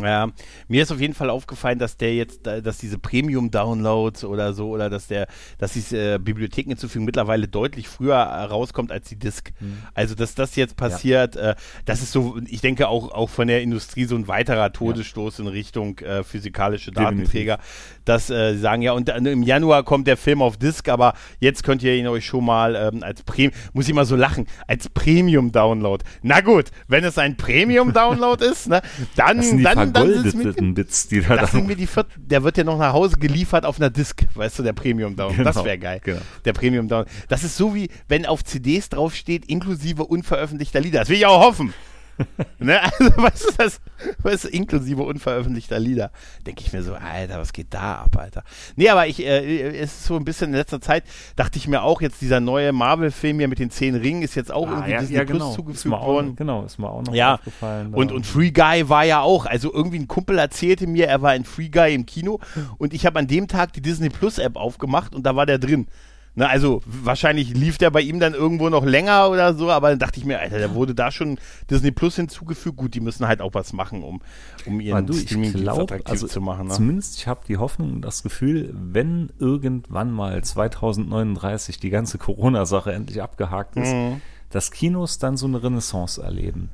Ja, mir ist auf jeden Fall aufgefallen, dass der jetzt, dass diese Premium-Downloads oder so, oder dass der, dass diese äh, Bibliotheken hinzufügen mittlerweile deutlich früher äh, rauskommt als die Disk. Also, dass das jetzt passiert, äh, das ist so, ich denke auch, auch von der Industrie so ein weiterer Todesstoß in Richtung äh, physikalische Definitiv. Datenträger, dass äh, sie sagen, ja, und im Januar kommt der Film auf Disk, aber jetzt könnt ihr ihn euch schon mal ähm, als Premium, muss ich mal so lachen, als Premium-Download. Na gut, wenn es ein Premium-Download ist, ne, dann, dann, dann vergoldeten Bits, die da das sind dann mir die viert, der wird ja noch nach Hause geliefert auf einer Disk, weißt du, der Premium Down. das Genau, wäre geil. genau. Der Premium Down. Das ist so wie, wenn auf CDs draufsteht, inklusive unveröffentlichter Lieder. Das will ich auch hoffen. ne? Also, weißt du, das, weißt du, inklusive unveröffentlichter Lieder. Denke ich mir so, Alter, was geht da ab, Alter? Nee, aber ich, äh, es ist so ein bisschen in letzter Zeit, dachte ich mir auch, jetzt dieser neue Marvel-Film hier mit den zehn Ringen ist jetzt auch irgendwie Disney Plus Ah, Ist zugefügt auch, worden. genau, ist mir auch noch Ja, aufgefallen. Und, und Free Guy war ja auch, also irgendwie ein Kumpel erzählte mir, er war in Free Guy im Kino und ich habe an dem Tag die Disney Plus App aufgemacht und da war der drin. Na, also wahrscheinlich lief der bei ihm dann irgendwo noch länger oder so, aber dann dachte ich mir, Alter, der wurde da schon Disney Plus hinzugefügt. Gut, die müssen halt auch was machen, um, um ihren du, ich Streaming-Dienst glaube, attraktiv also zu machen. Ne? zumindest ich habe die Hoffnung und das Gefühl, wenn irgendwann mal 2039 die ganze Corona-Sache endlich abgehakt ist, Mhm. dass Kinos dann so eine Renaissance erleben.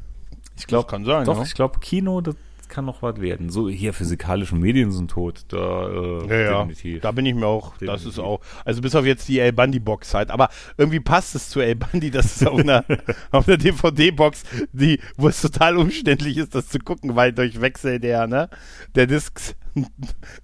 Ich glaube, kann sein, doch, ja. ich glaube, Kino, das kann noch was werden. So, hier physikalische Medien sind tot. Da, äh, Ja, ja, definitiv. da bin ich mir auch, das Definitiv. ist auch, also bis auf jetzt die El Bundy-Box halt, aber irgendwie passt es zu El Bundy, dass es auf einer, auf einer DVD-Box, die, wo es total umständlich ist, das zu gucken, weil durch Wechsel der, ne, der Discs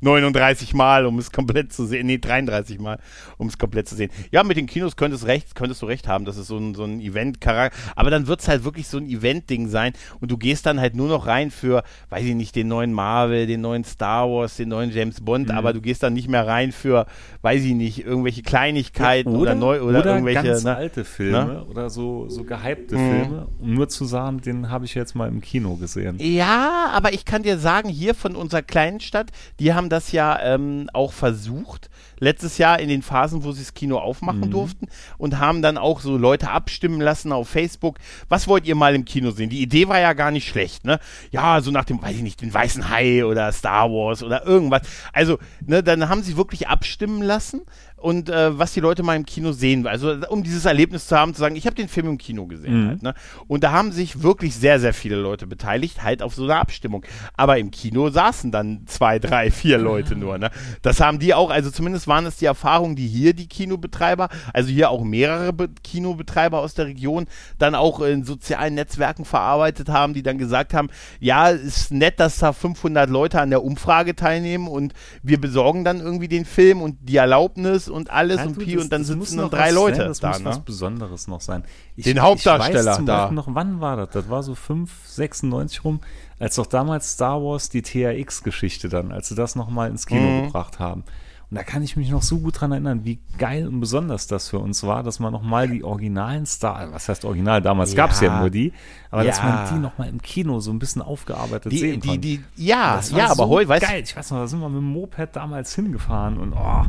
39 Mal, um es komplett zu sehen, nee, 33 Mal, um es komplett zu sehen. Ja, mit den Kinos könntest, recht, könntest du recht haben, das ist so ein, so ein Event-Charakter, aber dann wird es halt wirklich so ein Event-Ding sein und du gehst dann halt nur noch rein für, weiß ich nicht, den neuen Marvel, den neuen Star Wars, den neuen James Bond, aber du gehst dann nicht mehr rein für, weiß ich nicht, irgendwelche Kleinigkeiten oder, neu oder, irgendwelche, ganz ne? alte Filme Ne? oder so, so gehypte Mhm. Filme, um nur zu sagen, den habe ich jetzt mal im Kino gesehen. Ja, aber ich kann dir sagen, hier von unserer kleinen Stadt, die haben das ja ähm, auch versucht, letztes Jahr in den Phasen, wo sie das Kino aufmachen mhm. durften und haben dann auch so Leute abstimmen lassen auf Facebook. Was wollt ihr mal im Kino sehen? Die Idee war ja gar nicht schlecht, ne? Ja, so nach dem, weiß ich nicht, den Weißen Hai oder Star Wars oder irgendwas. Also, ne, dann haben sie wirklich abstimmen lassen und äh, was die Leute mal im Kino sehen. Also um dieses Erlebnis zu haben, zu sagen, ich habe den Film im Kino gesehen. Mhm. Halt, ne? Und da haben sich wirklich sehr, sehr viele Leute beteiligt, halt auf so eine Abstimmung. Aber im Kino saßen dann zwei, drei, vier Leute nur. Ne? Das haben die auch, also zumindest waren es die Erfahrungen, die hier die Kinobetreiber, also hier auch mehrere Be Kinobetreiber aus der Region, dann auch in sozialen Netzwerken verarbeitet haben, die dann gesagt haben, ja, ist nett, dass da 500 Leute an der Umfrage teilnehmen und wir besorgen dann irgendwie den Film und die Erlaubnis und alles ja, und Pi und dann sitzen dann drei Leute sein, das da. Das muss ne? was Besonderes noch sein. Ich, Den Hauptdarsteller ich weiß zum da. Beispiel noch, wann war das? Das war so 5, 96 rum, als doch damals Star Wars die THX-Geschichte dann, als sie das nochmal ins Kino mhm. gebracht haben. Und da kann ich mich noch so gut dran erinnern, wie geil und besonders das für uns war, dass man nochmal die originalen Star, was heißt original, damals ja. gab es ja nur die, aber ja. dass man die nochmal im Kino so ein bisschen aufgearbeitet die, sehen die, konnte. Die, ja, ja, aber so heute, weißt geil. Ich weiß noch, da sind wir mit dem Moped damals hingefahren und oh,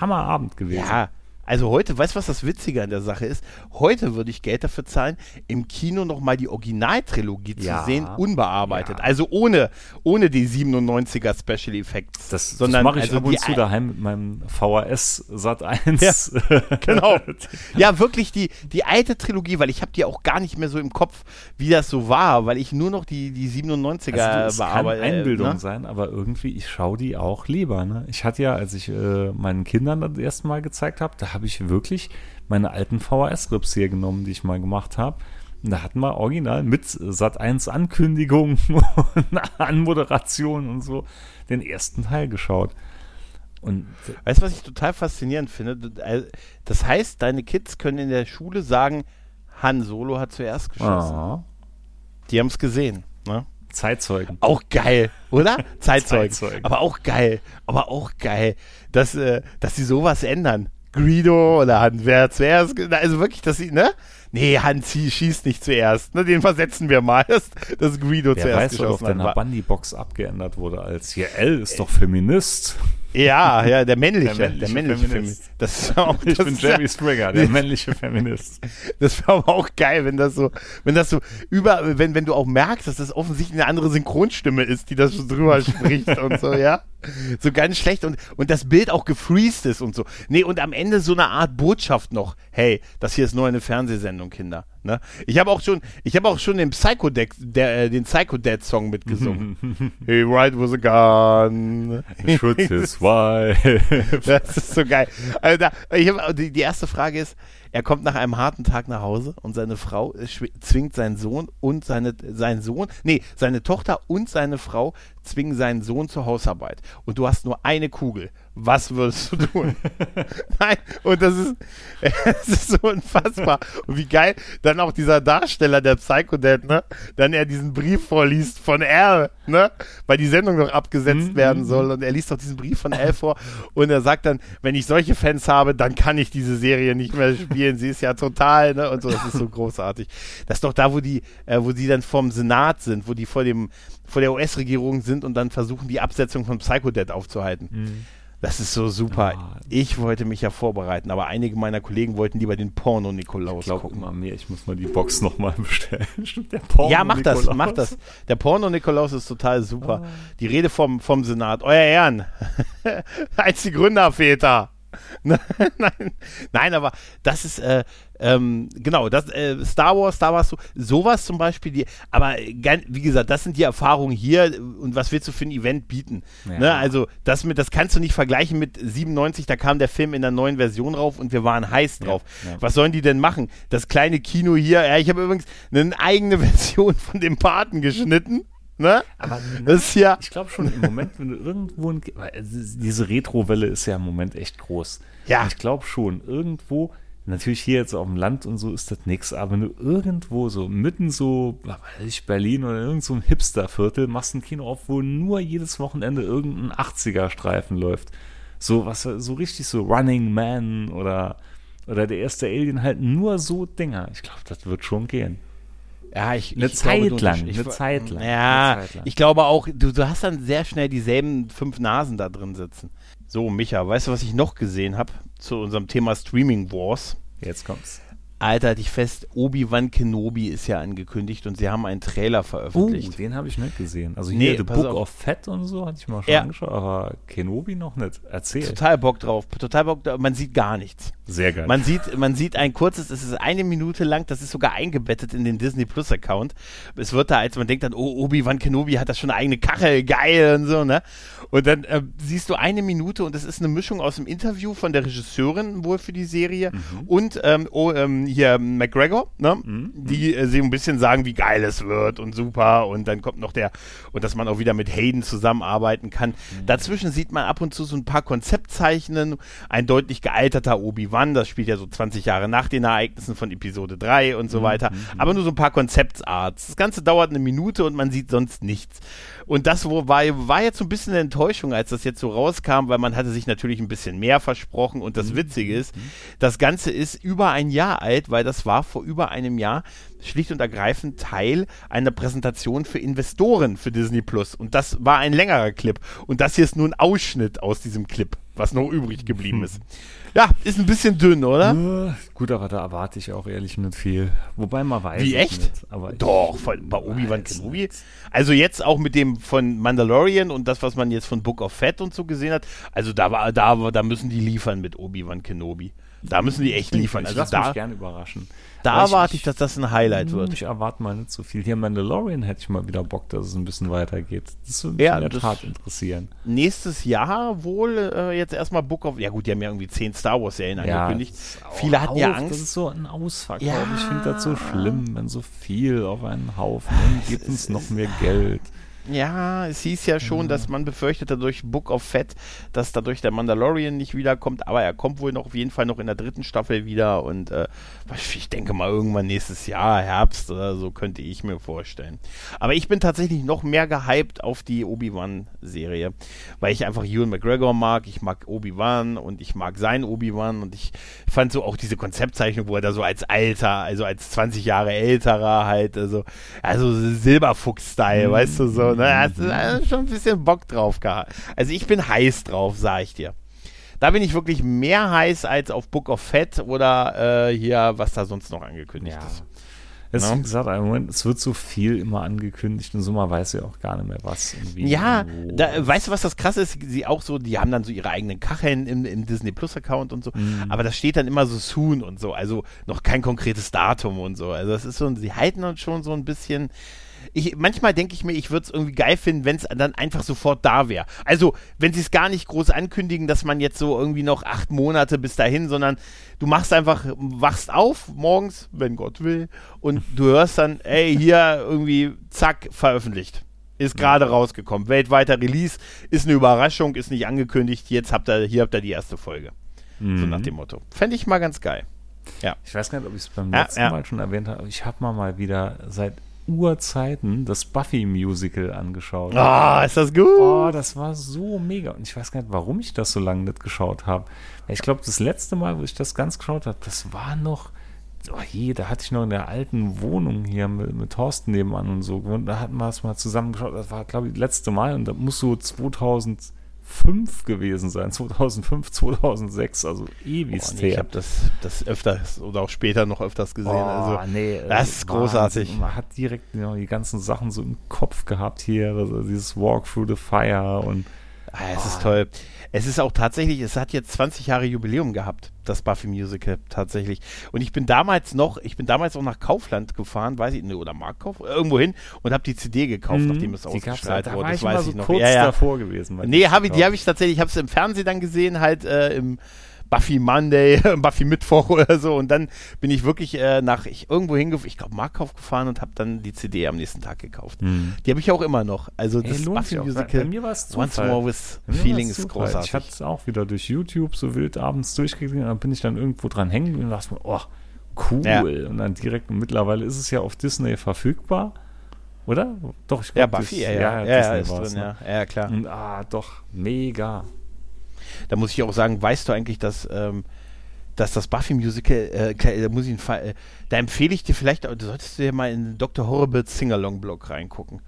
Hammerabend gewesen. Ja, also heute, weißt du, was das Witzige an der Sache ist? Heute würde ich Geld dafür zahlen, im Kino nochmal die Originaltrilogie ja, zu sehen, unbearbeitet. Ja. Also ohne, ohne die 97er Special Effects. Das, das mache ich also ab und zu daheim mit meinem VHS Sat 1. Ja, genau. ja, wirklich die, die alte Trilogie, weil ich habe die auch gar nicht mehr so im Kopf, wie das so war, weil ich nur noch die, die 97er also, bearbeite. kann Einbildung ne? sein, aber irgendwie, ich schaue die auch lieber. Ne? Ich hatte ja, als ich äh, meinen Kindern das erste Mal gezeigt habe, da habe habe ich wirklich meine alten VHS-Rips hier genommen, die ich mal gemacht habe. Und da hatten wir original mit Sat 1 Ankündigung und Anmoderation und so den ersten Teil geschaut. Und weißt du, was ich total faszinierend finde? Äh, das heißt, deine Kids können in der Schule sagen, Han Solo hat zuerst geschossen. Aha. Die haben es gesehen. Ne? Zeitzeugen. Auch geil, oder? Zeitzeugen. Zeitzeugen. Aber auch geil. Aber auch geil, dass, äh, dass sie sowas ändern. Greedo oder Han wer zuerst, also wirklich, dass sie, ne? Nee, Han schießt nicht zuerst, ne? Den versetzen wir mal, dass, dass Greedo wer zuerst weiß, geschossen hat. Wer Bunny-Box abgeändert wurde als, hier, L ist doch Feminist. Ja, ja, der männliche, der männliche, der männliche Feminist. Feminist. Das ist auch, ich das bin Jerry Springer, der männliche Feminist. Das wäre aber auch geil, wenn das so, wenn das so über, wenn, wenn du auch merkst, dass das offensichtlich eine andere Synchronstimme ist, die das so drüber spricht und so, ja. So ganz schlecht und, und das Bild auch gefreezed ist und so. Nee, und am Ende so eine Art Botschaft noch. Hey, das hier ist nur eine Fernsehsendung, Kinder. Ne? Ich habe auch schon, ich habe auch schon den Psycho Deck, der, äh, den Psycho Dad Song mitgesungen. He ride with a gun. Shoot his wife. das ist so geil. Also da, ich hab, die, die erste Frage ist, er kommt nach einem harten Tag nach Hause und seine Frau äh, zwingt seinen Sohn und seine, seinen Sohn, nee, seine Tochter und seine Frau zwingen seinen Sohn zur Hausarbeit. Und du hast nur eine Kugel. Was würdest du tun? Nein, und das ist, es ist so unfassbar. Und wie geil dann auch dieser Darsteller, der Psychodad, ne, dann er diesen Brief vorliest von R, ne, weil die Sendung noch abgesetzt mhm. werden soll. Und er liest doch diesen Brief von L vor und er sagt dann, wenn ich solche Fans habe, dann kann ich diese Serie nicht mehr spielen. Sie ist ja total, ne, und so. Das ist so großartig. Das ist doch da, wo die, äh, wo sie dann vom Senat sind, wo die vor dem, vor der US-Regierung sind und dann versuchen, die Absetzung von Psychodad aufzuhalten. Mhm. Das ist so super. Ja. Ich wollte mich ja vorbereiten, aber einige meiner Kollegen wollten lieber den Porno-Nikolaus gucken. Ich immer mehr. Ich muss mal die Box nochmal bestellen. Der Porno ja, mach das, mach das. Der Porno-Nikolaus ist total super. Oh. Die Rede vom, vom Senat. Euer Ehren. Als die Gründerväter. nein, nein, aber das ist, äh, ähm, genau, das, äh, Star Wars, Star Wars, so, sowas zum Beispiel, die, aber wie gesagt, das sind die Erfahrungen hier und was willst du für ein Event bieten? Ja. Ne? Also, das mit, das kannst du nicht vergleichen mit 97, da kam der Film in der neuen Version rauf und wir waren heiß drauf. Ja, ja. Was sollen die denn machen? Das kleine Kino hier, ja, ich habe übrigens eine eigene Version von dem Paten geschnitten. Ne? Aber das ist ja. Ich glaube schon im Moment, wenn du irgendwo. Ein, diese Retro-Welle ist ja im Moment echt groß. Ja. Ich glaube schon, irgendwo. Natürlich hier jetzt auf dem Land und so ist das nichts, aber wenn du irgendwo so mitten so, weiß ich, Berlin oder irgend so ein Hipster-Viertel machst ein Kino auf, wo nur jedes Wochenende irgendein 80er-Streifen läuft. So was, so richtig so Running Man oder, oder der erste Alien halt nur so Dinger. Ich glaube, das wird schon gehen. Ja, ich, eine ich Zeit glaube, lang, ich, eine Zeit lang. Ja, eine Zeit lang. ich glaube auch, du, du hast dann sehr schnell dieselben fünf Nasen da drin sitzen. So, Micha, weißt du, was ich noch gesehen habe zu unserem Thema Streaming Wars? Jetzt kommt's. Alter, halt dich fest, Obi-Wan Kenobi ist ja angekündigt und sie haben einen Trailer veröffentlicht. Oh, den habe ich nicht gesehen. Also Nee, hier The pass Book auf. of Fett und so hatte ich mal schon Ja. angeschaut, aber Kenobi noch nicht. Erzähl. Total Bock drauf, total Bock drauf. Man sieht gar nichts. Sehr geil. Man sieht, man sieht ein kurzes, es ist eine Minute lang, das ist sogar eingebettet in den Disney Plus Account. Es wird da, als man denkt dann, oh, Obi-Wan Kenobi hat da schon eine eigene Kachel, geil und so, ne? Und dann äh, siehst du eine Minute und es ist eine Mischung aus dem Interview von der Regisseurin wohl für die Serie und ähm, oh, ähm, hier McGregor, ne? Die äh, sie ein bisschen sagen, wie geil es wird und super und dann kommt noch der und dass man auch wieder mit Hayden zusammenarbeiten kann. Dazwischen sieht man ab und zu so ein paar Konzeptzeichnen, ein deutlich gealterter Obi-Wan, das spielt ja so 20 Jahre nach den Ereignissen von Episode 3 und so weiter, aber nur so ein paar Konzeptarts. Das Ganze dauert eine Minute und man sieht sonst nichts. Und das wo, war, war jetzt so ein bisschen eine Enttäuschung, als das jetzt so rauskam, weil man hatte sich natürlich ein bisschen mehr versprochen und das Witzige ist, das Ganze ist über ein Jahr alt, weil das war vor über einem Jahr schlicht und ergreifend Teil einer Präsentation für Investoren für Disney Plus. Und das war ein längerer Clip. Und das hier ist nur ein Ausschnitt aus diesem Clip, was noch übrig geblieben ist. Ja, ist ein bisschen dünn, oder? Gut, aber da erwarte ich auch ehrlich nicht viel. Wobei man weiß. Wie, echt? Nicht, aber Doch, bei Obi-Wan Kenobi. Also jetzt auch mit dem von Mandalorian und das, was man jetzt von Book of Fett und so gesehen hat. Also da war, da, da müssen die liefern mit Obi-Wan Kenobi. Da müssen die echt liefern. Ich Also lasse mich da, gerne überraschen. da erwarte ich, dass das ein Highlight Hm, wird. Ich erwarte mal nicht so viel. Hier Mandalorian hätte ich mal wieder Bock, dass es ein bisschen weitergeht. Das würde mich Ja, in der Tat interessieren. Nächstes Jahr wohl äh, jetzt erstmal Book of. Ja gut, die haben ja irgendwie zehn Star Wars Serien angekündigt. Viele hatten ja auf, Angst. Das ist so ein Ausverkauf. Ja. Ich finde das so schlimm, wenn so viel auf einen Haufen. Dann gibt uns noch mehr Geld. Ja, es hieß ja schon, dass man befürchtete durch Book of Fett, dass dadurch der Mandalorian nicht wiederkommt, aber er kommt wohl noch auf jeden Fall noch in der dritten Staffel wieder und äh, ich denke mal irgendwann nächstes Jahr, Herbst oder so, könnte ich mir vorstellen. Aber ich bin tatsächlich noch mehr gehypt auf die Obi-Wan-Serie, weil ich einfach Ewan McGregor mag, ich mag Obi-Wan und ich mag seinen Obi-Wan und ich fand so auch diese Konzeptzeichnung, wo er da so als alter, also als 20 Jahre älterer halt, also, also Silberfuchs-Style, weißt du, so, ne, hast du äh, schon ein bisschen Bock drauf gehabt. Also ich bin heiß drauf, sag ich dir. Da bin ich wirklich mehr heiß als auf Book of Fett oder äh, hier, was da sonst noch angekündigt Ja. ist. Es, Ja. wie gesagt, im Moment, es wird so viel immer angekündigt und so man weiß ja auch gar nicht mehr, was. Ja, da, weißt du, was das krasse ist? Sie auch so, die haben dann so ihre eigenen Kacheln im, im Disney Plus Account und so, Mhm. aber das steht dann immer so soon und so, also noch kein konkretes Datum und so. Also das ist so, sie halten uns schon so ein bisschen. Ich, manchmal denke ich mir, ich würde es irgendwie geil finden, wenn es dann einfach sofort da wäre. Also, wenn sie es gar nicht groß ankündigen, dass man jetzt so irgendwie noch acht Monate bis dahin, sondern du machst einfach, wachst auf morgens, wenn Gott will, und du hörst dann, ey, hier irgendwie, zack, veröffentlicht. Ist gerade rausgekommen. Weltweiter Release, ist eine Überraschung, ist nicht angekündigt. Jetzt habt ihr, hier habt ihr die erste Folge. So Mhm. nach dem Motto. Fände ich mal ganz geil. Ich weiß gar nicht, ob ich es beim Ja, letzten ja. Mal schon erwähnt habe, aber ich habe mal mal wieder seit Urzeiten das Buffy-Musical angeschaut. Ah, ist das gut? Oh, das war so mega. Und ich weiß gar nicht, warum ich das so lange nicht geschaut habe. Ich glaube, das letzte Mal, wo ich das ganz geschaut habe, das war noch. Oh je, da hatte ich noch in der alten Wohnung hier mit, mit Thorsten nebenan und so gewohnt. Da hatten wir es mal zusammen geschaut. Das war, glaube ich, das letzte Mal und da muss so 2005 gewesen sein. 2005, 2006, also ewig Oh, nee, ich habe das, das öfters oder auch später noch öfters gesehen. also, nee, das ist großartig. Wahnsinn. Man hat direkt you know, die ganzen Sachen so im Kopf gehabt hier, also dieses Walk Through the Fire und ah, es ist toll. Es ist auch tatsächlich, es hat jetzt 20 Jahre Jubiläum gehabt, das Buffy Musical tatsächlich. Und ich bin damals noch, ich bin damals auch nach Kaufland gefahren, weiß ich, ne, oder Marktkauf, irgendwo hin und habe die CD gekauft, nachdem es Mhm. die gab's ausgestrahlt wurde. war Das ich weiß so ich noch. kurz Ja, ja. davor gewesen. Nee, hab ich, die habe ich tatsächlich, ich habe es im Fernsehen dann gesehen, halt äh, im Buffy Monday, Buffy Mittwoch oder so. Und dann bin ich wirklich äh, nach ich irgendwo hingefahren, ich glaube Marktkauf gefahren und habe dann die CD am nächsten Tag gekauft. Hm. Die habe ich auch immer noch. Also Ey, das lohnt Buffy Musical. Bei mir war es Once. More with Feeling ist großartig. Ich hatte es auch wieder durch YouTube so wild abends durchgeklickt und dann bin ich dann irgendwo dran hängen und dachte mir, oh, cool. Ja. Und dann direkt, und mittlerweile ist es ja auf Disney verfügbar. Oder? Doch, ich ja, glaube, Buffy, ja, ja, ja, ja, Disney ist drin, ne? ja. ja, klar. Und ah, doch, mega. Da muss ich auch sagen, weißt du eigentlich, dass ähm, dass das Buffy-Musical, äh, da, muss ich, äh, da empfehle ich dir vielleicht, du solltest dir mal in Dr. Horrible's Singalong-Blog reingucken.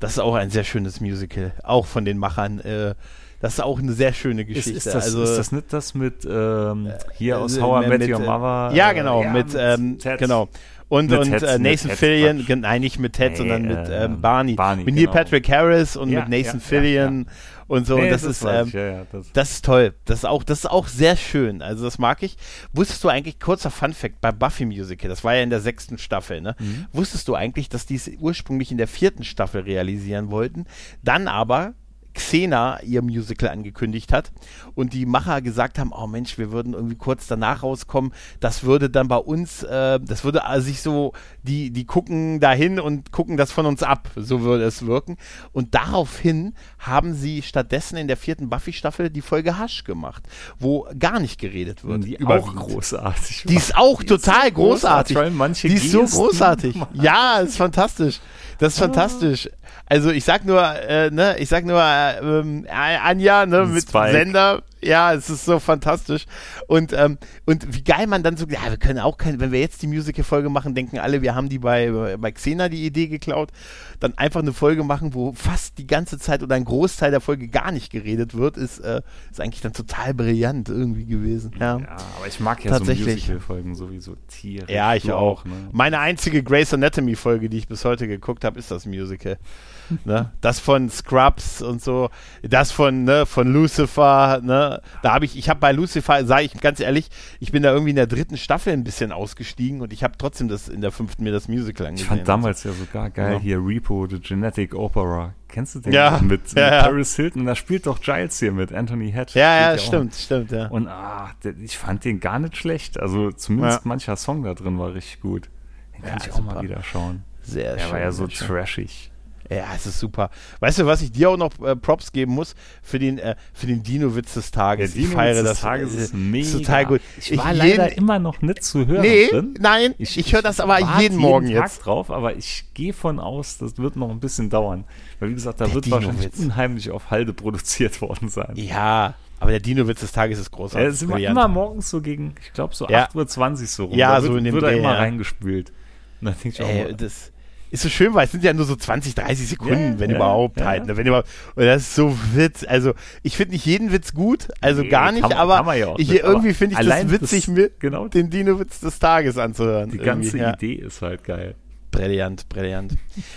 Das ist auch ein sehr schönes Musical, auch von den Machern. Äh, das ist auch eine sehr schöne Geschichte. Ist, ist, das, also, ist das nicht das mit ähm, hier äh, aus How I Met Your Mother? Ja, genau, ja, mit, ähm, genau. Und, und Ted, äh, Nathan Fillion, nein, nicht mit Ted, nee, sondern mit ähm, ähm, Barney. Barney. Mit genau. Neil Patrick Harris und ja, mit Nathan ja, Fillion und so. Nee, und das, das ist, ähm, ja, das. das. ist toll. Das ist auch, das ist auch sehr schön. Also das mag ich. Wusstest du eigentlich, kurzer Fun Fact, bei Buffy Musical, das war ja in der sechsten Staffel, ne? Mhm. Wusstest du eigentlich, dass die es ursprünglich in der vierten Staffel realisieren wollten, dann aber Xena ihr Musical angekündigt hat und die Macher gesagt haben, oh Mensch, wir würden irgendwie kurz danach rauskommen, das würde dann bei uns, äh, das würde also sich so, die, die gucken dahin und gucken das von uns ab, so würde es wirken. Und daraufhin haben sie stattdessen in der vierten Buffy-Staffel die Folge Hush gemacht, wo gar nicht geredet wird. Die auch großartig. Die ist auch die total ist großartig. großartig. die ist so großartig. Ja, ist fantastisch. Das ist ah. fantastisch. Also ich sag nur, äh, ne, ich sag nur äh, Anja, ne, mit Spike. Sender, ja, es ist so fantastisch. Und, ähm, und wie geil man dann so, ja, wir können auch keine, wenn wir jetzt die Musical-Folge machen, denken alle, wir haben die bei, bei Xena die Idee geklaut, dann einfach eine Folge machen, wo fast die ganze Zeit oder ein Großteil der Folge gar nicht geredet wird, ist, äh, ist eigentlich dann total brillant irgendwie gewesen. Ja, ja aber ich mag ja Tatsächlich. so Musical-Folgen sowieso Tiere. Ja, ich auch. auch ne? Meine einzige Grey's Anatomy-Folge, die ich bis heute geguckt habe, ist das Musical. ne? Das von Scrubs und so, das von, ne, von Lucifer, ne? Da habe ich, ich habe bei Lucifer, sage ich ganz ehrlich, ich bin da irgendwie in der dritten Staffel ein bisschen ausgestiegen und ich habe trotzdem das in der fünften mir das Musical angesehen. Ich fand damals ja sogar geil ja. hier Repo, The Genetic Opera. Kennst du den? Ja. Mit, mit ja, Paris Hilton. Da spielt doch Giles hier mit Anthony Hatch. Ja, ja, stimmt, stimmt, ja. Und ah, ich fand den gar nicht schlecht. Also zumindest mancher Song da drin war richtig gut. Den kann ich auch super. mal wieder schauen. Sehr Der schön. war ja so trashig. Ja, es ist super. Weißt du, was ich dir auch noch äh, Props geben muss für den, äh, für den Dino-Witz des Tages? Der Dino-Witz des Tages ist, mega. Ist total gut. Ich war ich leider immer noch nicht zu hören. Nee, drin. nein, ich, ich höre das aber jeden Morgen jeden Tag jetzt. drauf, aber ich gehe von aus, das wird noch ein bisschen dauern. Weil, wie gesagt, da der wird wahrscheinlich unheimlich auf Halde produziert worden sein. Ja, aber der Dino-Witz des Tages ist großartig. Ja, ist immer, immer morgens so gegen, ich glaube, so ja. 8.20 Uhr so rum. Ja, da so wird, in dem wird er immer ja. reingespült. Und dann denke ich auch, Ey, das ist so schön, weil es sind ja nur so 20, 30 Sekunden, yeah, wenn yeah, überhaupt yeah. halt. Ne? Wenn überhaupt, und das ist so Witz. Also ich finde nicht jeden Witz gut, also nee, gar nicht, kann, aber kann ja ich, irgendwie finde ich das witzig, das, mir genau, den Dino-Witz des Tages anzuhören. Die ganze ja. Idee ist halt geil. Brillant, brillant.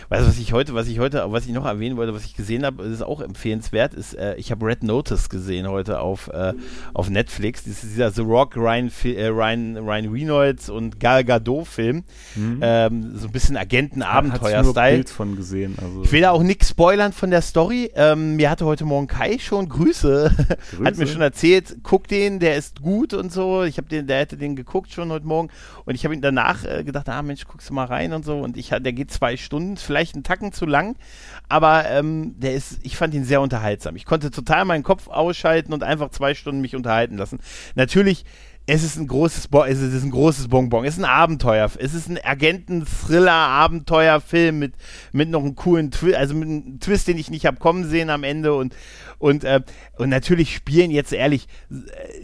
weißt du, was ich heute, was ich heute, was ich noch erwähnen wollte, was ich gesehen habe, ist auch empfehlenswert, ist, äh, ich habe Red Notice gesehen heute auf, äh, auf Netflix. Das ist dieser The Rock, Ryan, äh, Ryan, Ryan Reynolds und Gal Gadot Film. Mhm. Ähm, so ein bisschen Agenten-Abenteuer-Style. Bild von gesehen. Also. Ich will da auch nichts spoilern von der Story. Ähm, mir hatte heute Morgen Kai schon Grüße, Grüße. hat mir schon erzählt, guck den, der ist gut und so. Ich habe den, der hätte den geguckt schon heute Morgen und ich habe ihn danach äh, gedacht, ah Mensch, guckst du mal rein und so und ich der geht zwei Stunden, vielleicht einen Tacken zu lang, aber ähm, der ist, ich fand ihn sehr unterhaltsam. Ich konnte total meinen Kopf ausschalten und einfach zwei Stunden mich unterhalten lassen. Natürlich es ist ein großes, Bo es ist ein großes Bonbon. Es ist ein Abenteuer. Es ist ein Agenten-Thriller-Abenteuerfilm mit, mit noch einem coolen Twist, also mit einem Twist, den ich nicht habe kommen sehen am Ende und und, äh, und natürlich spielen jetzt ehrlich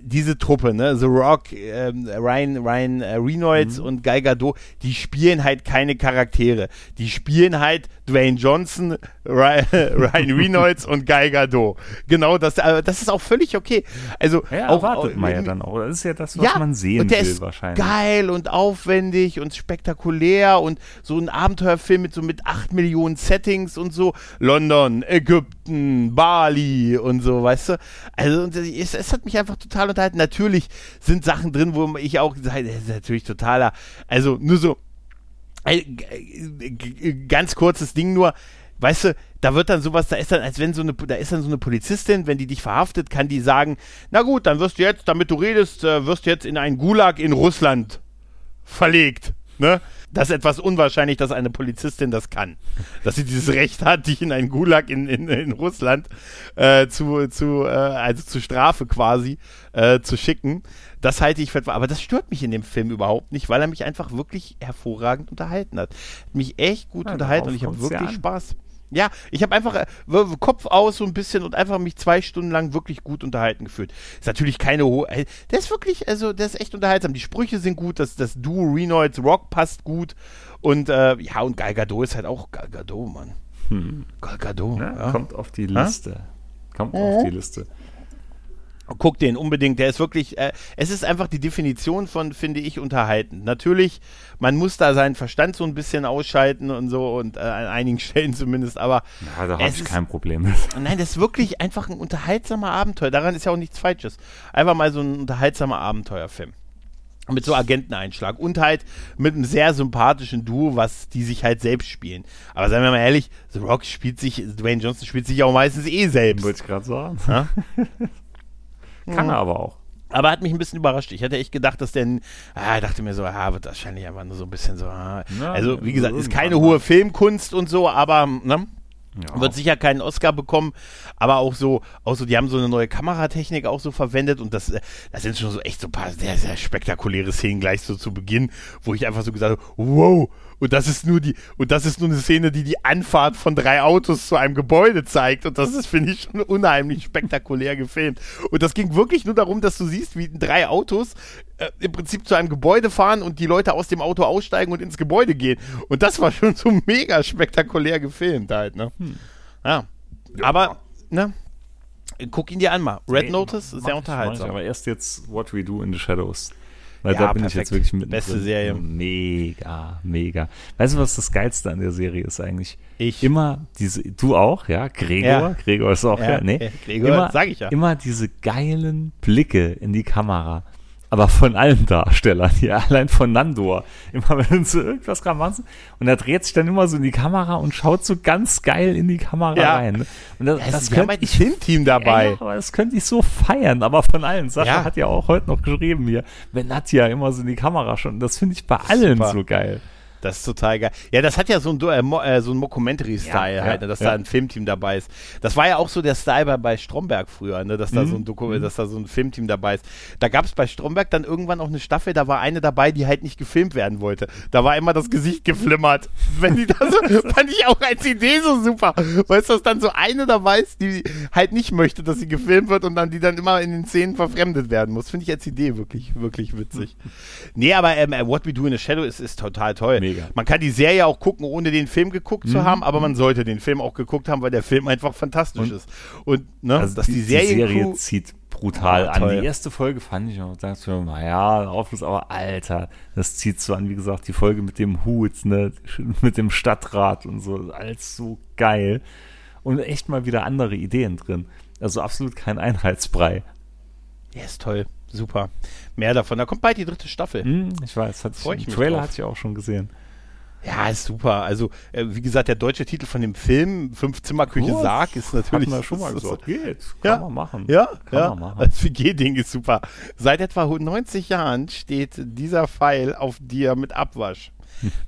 diese Truppe, ne, The Rock, äh, Ryan, Ryan äh, Reynolds mhm. und Guy Gadot, die spielen halt keine Charaktere. Die spielen halt Dwayne Johnson, Ryan, Ryan Reynolds und Guy Gadot. Genau, das, äh, das ist auch völlig okay. Also ja, auch, erwartet man ja dann auch. Das ist ja das, was ja, man sehen und der will ist wahrscheinlich. Geil und aufwendig und spektakulär und so ein Abenteuerfilm mit so mit acht Millionen Settings und so. London, Ägypten, Bali, und so, weißt du? Also es, es, hat mich einfach total unterhalten. Natürlich sind Sachen drin, wo ich auch gesagt das ist natürlich totaler, also nur so äh, ganz kurzes Ding nur, weißt du, da wird dann sowas, da ist dann, als wenn so eine, da ist dann so eine Polizistin, wenn die dich verhaftet, kann die sagen, na gut, dann wirst du jetzt, damit du redest, äh, wirst du jetzt in einen Gulag in Russland verlegt. Ne? Das ist etwas unwahrscheinlich, dass eine Polizistin das kann. Dass sie dieses Recht hat, dich in einen Gulag in, in, in Russland äh, zu, zu, äh, also zu Strafe quasi äh, zu schicken. Das halte ich für etwas. Aber das stört mich in dem Film überhaupt nicht, weil er mich einfach wirklich hervorragend unterhalten hat. Mich echt gut ja, unterhalten und ich habe wirklich Spaß. Ja, ich habe einfach äh, Kopf aus so ein bisschen und einfach mich zwei Stunden lang wirklich gut unterhalten gefühlt. Ist natürlich keine hohe. Äh, der ist wirklich, also der ist echt unterhaltsam. Die Sprüche sind gut, das, das Duo Renoids Rock passt gut. Und äh, ja, und Gal Gadot ist halt auch Gal Gadot, Mann. Hm. Gal Gadot. Ja, ja. Kommt auf die Liste. Ha? Kommt auf die Liste. Guck den unbedingt, der ist wirklich, äh, es ist einfach die Definition von, finde ich, unterhalten. Natürlich, man muss da seinen Verstand so ein bisschen ausschalten und so und äh, an einigen Stellen zumindest, aber. Ja, da habe ich kein Problem mit. Nein, das ist wirklich einfach ein unterhaltsamer Abenteuer. Daran ist ja auch nichts Falsches. Einfach mal so ein unterhaltsamer Abenteuerfilm. Mit so Agenteneinschlag und halt mit einem sehr sympathischen Duo, was die sich halt selbst spielen. Aber seien wir mal ehrlich, The Rock spielt sich, Dwayne Johnson spielt sich auch meistens eh selbst. Wollte ich gerade sagen. Ja? Kann mhm. er aber auch. Aber hat mich ein bisschen überrascht. Ich hätte echt gedacht, dass der, ah, dachte mir so, ah, wird wahrscheinlich einfach nur so ein bisschen so, ah. Ja, also wie gesagt, ist keine hohe Filmkunst und so, aber, ne? Ja. Wird sicher keinen Oscar bekommen, aber auch so, auch so, die haben so eine neue Kameratechnik auch so verwendet und das, das sind schon so echt so ein paar sehr, sehr spektakuläre Szenen gleich so zu Beginn, wo ich einfach so gesagt habe, wow, und das ist nur die, und das ist nur eine Szene, die die Anfahrt von drei Autos zu einem Gebäude zeigt. Und das ist, finde ich, schon unheimlich spektakulär gefilmt. Und das ging wirklich nur darum, dass du siehst, wie drei Autos äh, im Prinzip zu einem Gebäude fahren und die Leute aus dem Auto aussteigen und ins Gebäude gehen. Und das war schon so mega spektakulär gefilmt halt, ne? Hm. Ja. Aber, ne? Guck ihn dir an mal. Red Notice, sehr unterhaltsam. aber erst jetzt What We Do in the Shadows. Weil ja, da bin perfekt. ich jetzt wirklich mit. Beste Serie. Mega, mega. Weißt du, was das Geilste an der Serie ist eigentlich? Ich. Immer diese, du auch, ja? Gregor, ja. Gregor ist auch, ja, ja nee. Gregor, immer, sag ich ja. Immer diese geilen Blicke in die Kamera aber von allen Darstellern hier, allein von Nandor. Immer wenn sie irgendwas gerade machen und er dreht sich dann immer so in die Kamera und schaut so ganz geil in die Kamera ja. rein. Und das, ja, das könnte ich Filmteam dabei. Ja, aber das könnte ich so feiern, aber von allen. Sascha ja. hat ja auch heute noch geschrieben hier, wenn Nadja immer so in die Kamera schon. Das finde ich bei allen Super. so geil. Das ist total geil. Ja, das hat ja so ein, äh, so ein Mockumentary-Style ja, halt, ne, dass ja. da ein Filmteam dabei ist. Das war ja auch so der Style bei, bei Stromberg früher, ne, dass, da mhm. so ein Doku mhm. dass da so ein Filmteam dabei ist. Da gab es bei Stromberg dann irgendwann auch eine Staffel, da war eine dabei, die halt nicht gefilmt werden wollte. Da war immer das Gesicht geflimmert. Wenn die da so, fand ich auch als Idee so super. Weißt du, dass dann so eine dabei ist, die halt nicht möchte, dass sie gefilmt wird und dann die dann immer in den Szenen verfremdet werden muss. Finde ich als Idee wirklich, wirklich witzig. nee, aber ähm, What We Do in the Shadow ist, ist total toll. Mega. Man kann die Serie auch gucken, ohne den Film geguckt mhm. zu haben, aber man sollte den Film auch geguckt haben, weil der Film einfach fantastisch und, ist. Und ne, also dass die, die Serie, die Serie zieht brutal ja, an. Die erste Folge fand ich noch, sagst du, naja, Aufschluss, aber Alter, das zieht so an, wie gesagt, die Folge mit dem Hut, ne, mit dem Stadtrat und so, alles so geil. Und echt mal wieder andere Ideen drin. Also absolut kein Einheitsbrei. Ja, ist toll. Super. Mehr davon. Da kommt bald die dritte Staffel. Hm, ich weiß, hat sich, ich Trailer hatte ich auch schon gesehen. Ja, ist super. Also, äh, wie gesagt, der deutsche Titel von dem Film, Fünf-Zimmer-Küche oh, Sarg, ist natürlich. Hat schon mal gesagt. Geht. Kann ja, man machen. Ja, Kann ja. Man machen. Das WG-Ding ist super. Seit etwa 90 Jahren steht dieser Pfeil auf dir mit Abwasch.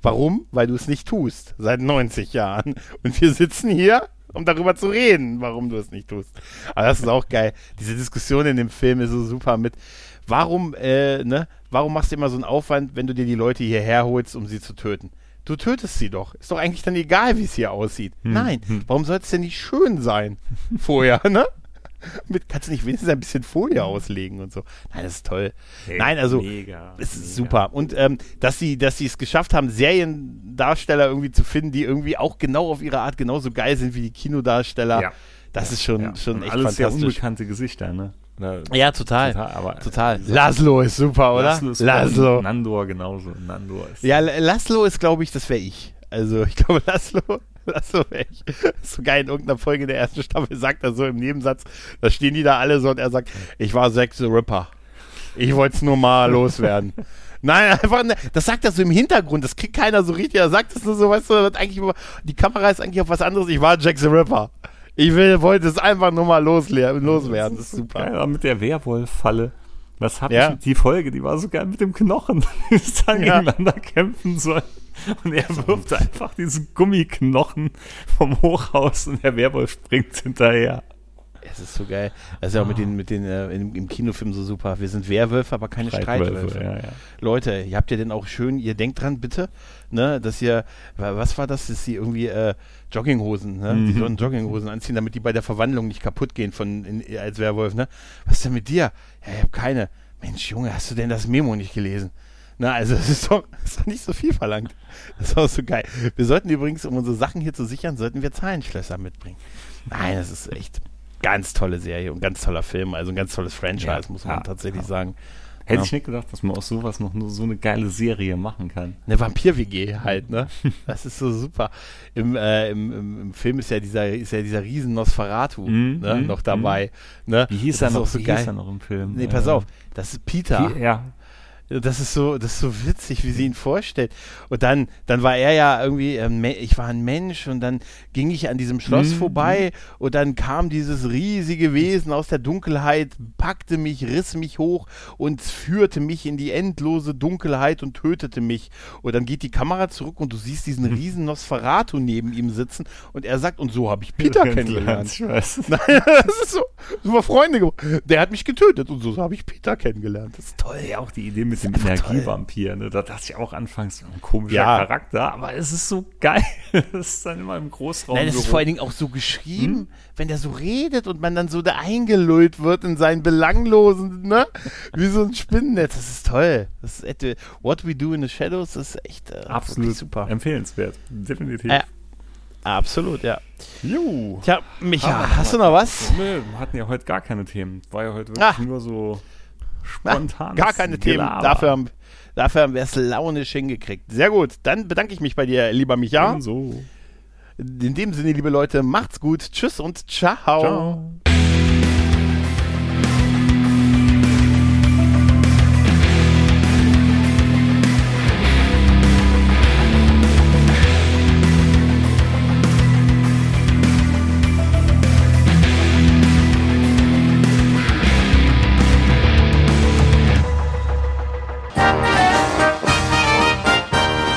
Warum? Weil du es nicht tust. Seit 90 Jahren. Und wir sitzen hier, um darüber zu reden, warum du es nicht tust. Aber das ist auch geil. Diese Diskussion in dem Film ist so super mit, warum, äh, ne, warum machst du immer so einen Aufwand, wenn du dir die Leute hierher holst, um sie zu töten? Du tötest sie doch. Ist doch eigentlich dann egal, wie es hier aussieht. Hm. Nein, hm. warum soll es denn nicht schön sein vorher, ne? Mit, kannst du nicht wenigstens ein bisschen Folie auslegen und so. Nein, das ist toll. Hey, Nein, also mega, es ist mega. super. Und ähm, dass sie, dass sie es geschafft haben, Seriendarsteller irgendwie zu finden, die irgendwie auch genau auf ihre Art genauso geil sind wie die Kinodarsteller. Ja. Das ja, ist schon, ja. schon echt alles fantastisch. Alles sehr unbekannte Gesichter, ne? Oder ja, total. Total. Aber, total. Laszlo ist super, oder? Laszlo. Ist Laszlo. Nandor genauso. Nandor ist ja, Laszlo ist, glaube ich, das wäre ich. Also, ich glaube, Laszlo, Laszlo wäre ich. Sogar in irgendeiner Folge der ersten Staffel sagt er so im Nebensatz, da stehen die da alle so und er sagt, ich war Zack the Ripper. Ich wollte es nur mal loswerden. Nein, einfach, ne, das sagt er so im Hintergrund, das kriegt keiner so richtig, er sagt es nur so, weißt du, eigentlich, die Kamera ist eigentlich auf was anderes, ich war Jack the Ripper. Ich will, wollte es einfach nur mal loswerden. Das ist, das ist super. Geil, mit der Werwolf-Falle. Was hab ja. ich, die Folge, die war so geil mit dem Knochen, die dann ja. gegeneinander kämpfen sollen. Und er wirft einfach diesen Gummiknochen vom Hochhaus und der Werwolf springt hinterher. Es ist so geil. Das ist ja auch mit den, mit den äh, im, im, Kinofilm so super. Wir sind Werwölfe, aber keine Streitwölfe. Ja, ja. Leute, ihr habt ja denn auch schön, ihr denkt dran, bitte, ne, dass ihr, was war das, dass sie irgendwie äh, Jogginghosen, ne? Mhm. Die sollen Jogginghosen anziehen, damit die bei der Verwandlung nicht kaputt gehen von in, als Werwolf, ne? Was ist denn mit dir? Ja, ich hab keine. Mensch, Junge, hast du denn das Memo nicht gelesen? Na, also das ist doch, das ist doch nicht so viel verlangt. Das ist auch so geil. Wir sollten übrigens, um unsere Sachen hier zu sichern, sollten wir Zahlenschlösser mitbringen. Nein, das ist echt ganz tolle Serie und ganz toller Film. Also ein ganz tolles Franchise, ja, muss man ja, tatsächlich ja. sagen. Hätte ich nicht gedacht, dass man aus sowas noch nur so eine geile Serie machen kann. Eine Vampir-WG halt, ne? Das ist so super. Im, äh, im, im, im, Film ist ja dieser, ist ja dieser riesen Nosferatu mm, ne, mm, noch dabei. Mm. Ne? Wie hieß er noch, so wie geil. hieß er noch im Film? Nee, pass auf, das ist Peter. P ja, das ist so, das ist so witzig, wie sie ihn vorstellt. Und dann, dann war er ja irgendwie, ähm, ich war ein Mensch und dann ging ich an diesem Schloss mhm. vorbei und dann kam dieses riesige Wesen aus der Dunkelheit, packte mich, riss mich hoch und führte mich in die endlose Dunkelheit und tötete mich. Und dann geht die Kamera zurück und du siehst diesen mhm. riesen Nosferatu neben ihm sitzen und er sagt, und so habe ich Peter kennengelernt. Ich weiß. Nein, das ist so, so war Freunde geworden. Der hat mich getötet und so habe ich Peter kennengelernt. Das ist toll. Ja, auch die Idee mit mit dem Energievampir. Ne? Da dachte ich auch anfangs, ein komischer ja. Charakter, aber es ist so geil. das ist dann immer im Großraum. Nein, das ist vor allen Dingen auch so geschrieben, hm? wenn der so redet und man dann so da eingelullt wird in seinen belanglosen, ne? Wie so ein Spinnennetz. Das ist toll. Das ist What We Do in the Shadows ist echt äh, absolut super. Empfehlenswert. Definitiv. Äh, absolut, ja. Juhu. Tja, Micha, hast du noch was? Wir hatten ja heute gar keine Themen. War ja heute wirklich Ach. nur so spontan. Gar keine Themen. Dafür haben, dafür haben wir es launisch hingekriegt. Sehr gut. Dann bedanke ich mich bei dir, lieber Micha. So. In dem Sinne, liebe Leute, macht's gut. Tschüss und ciao. Ciao.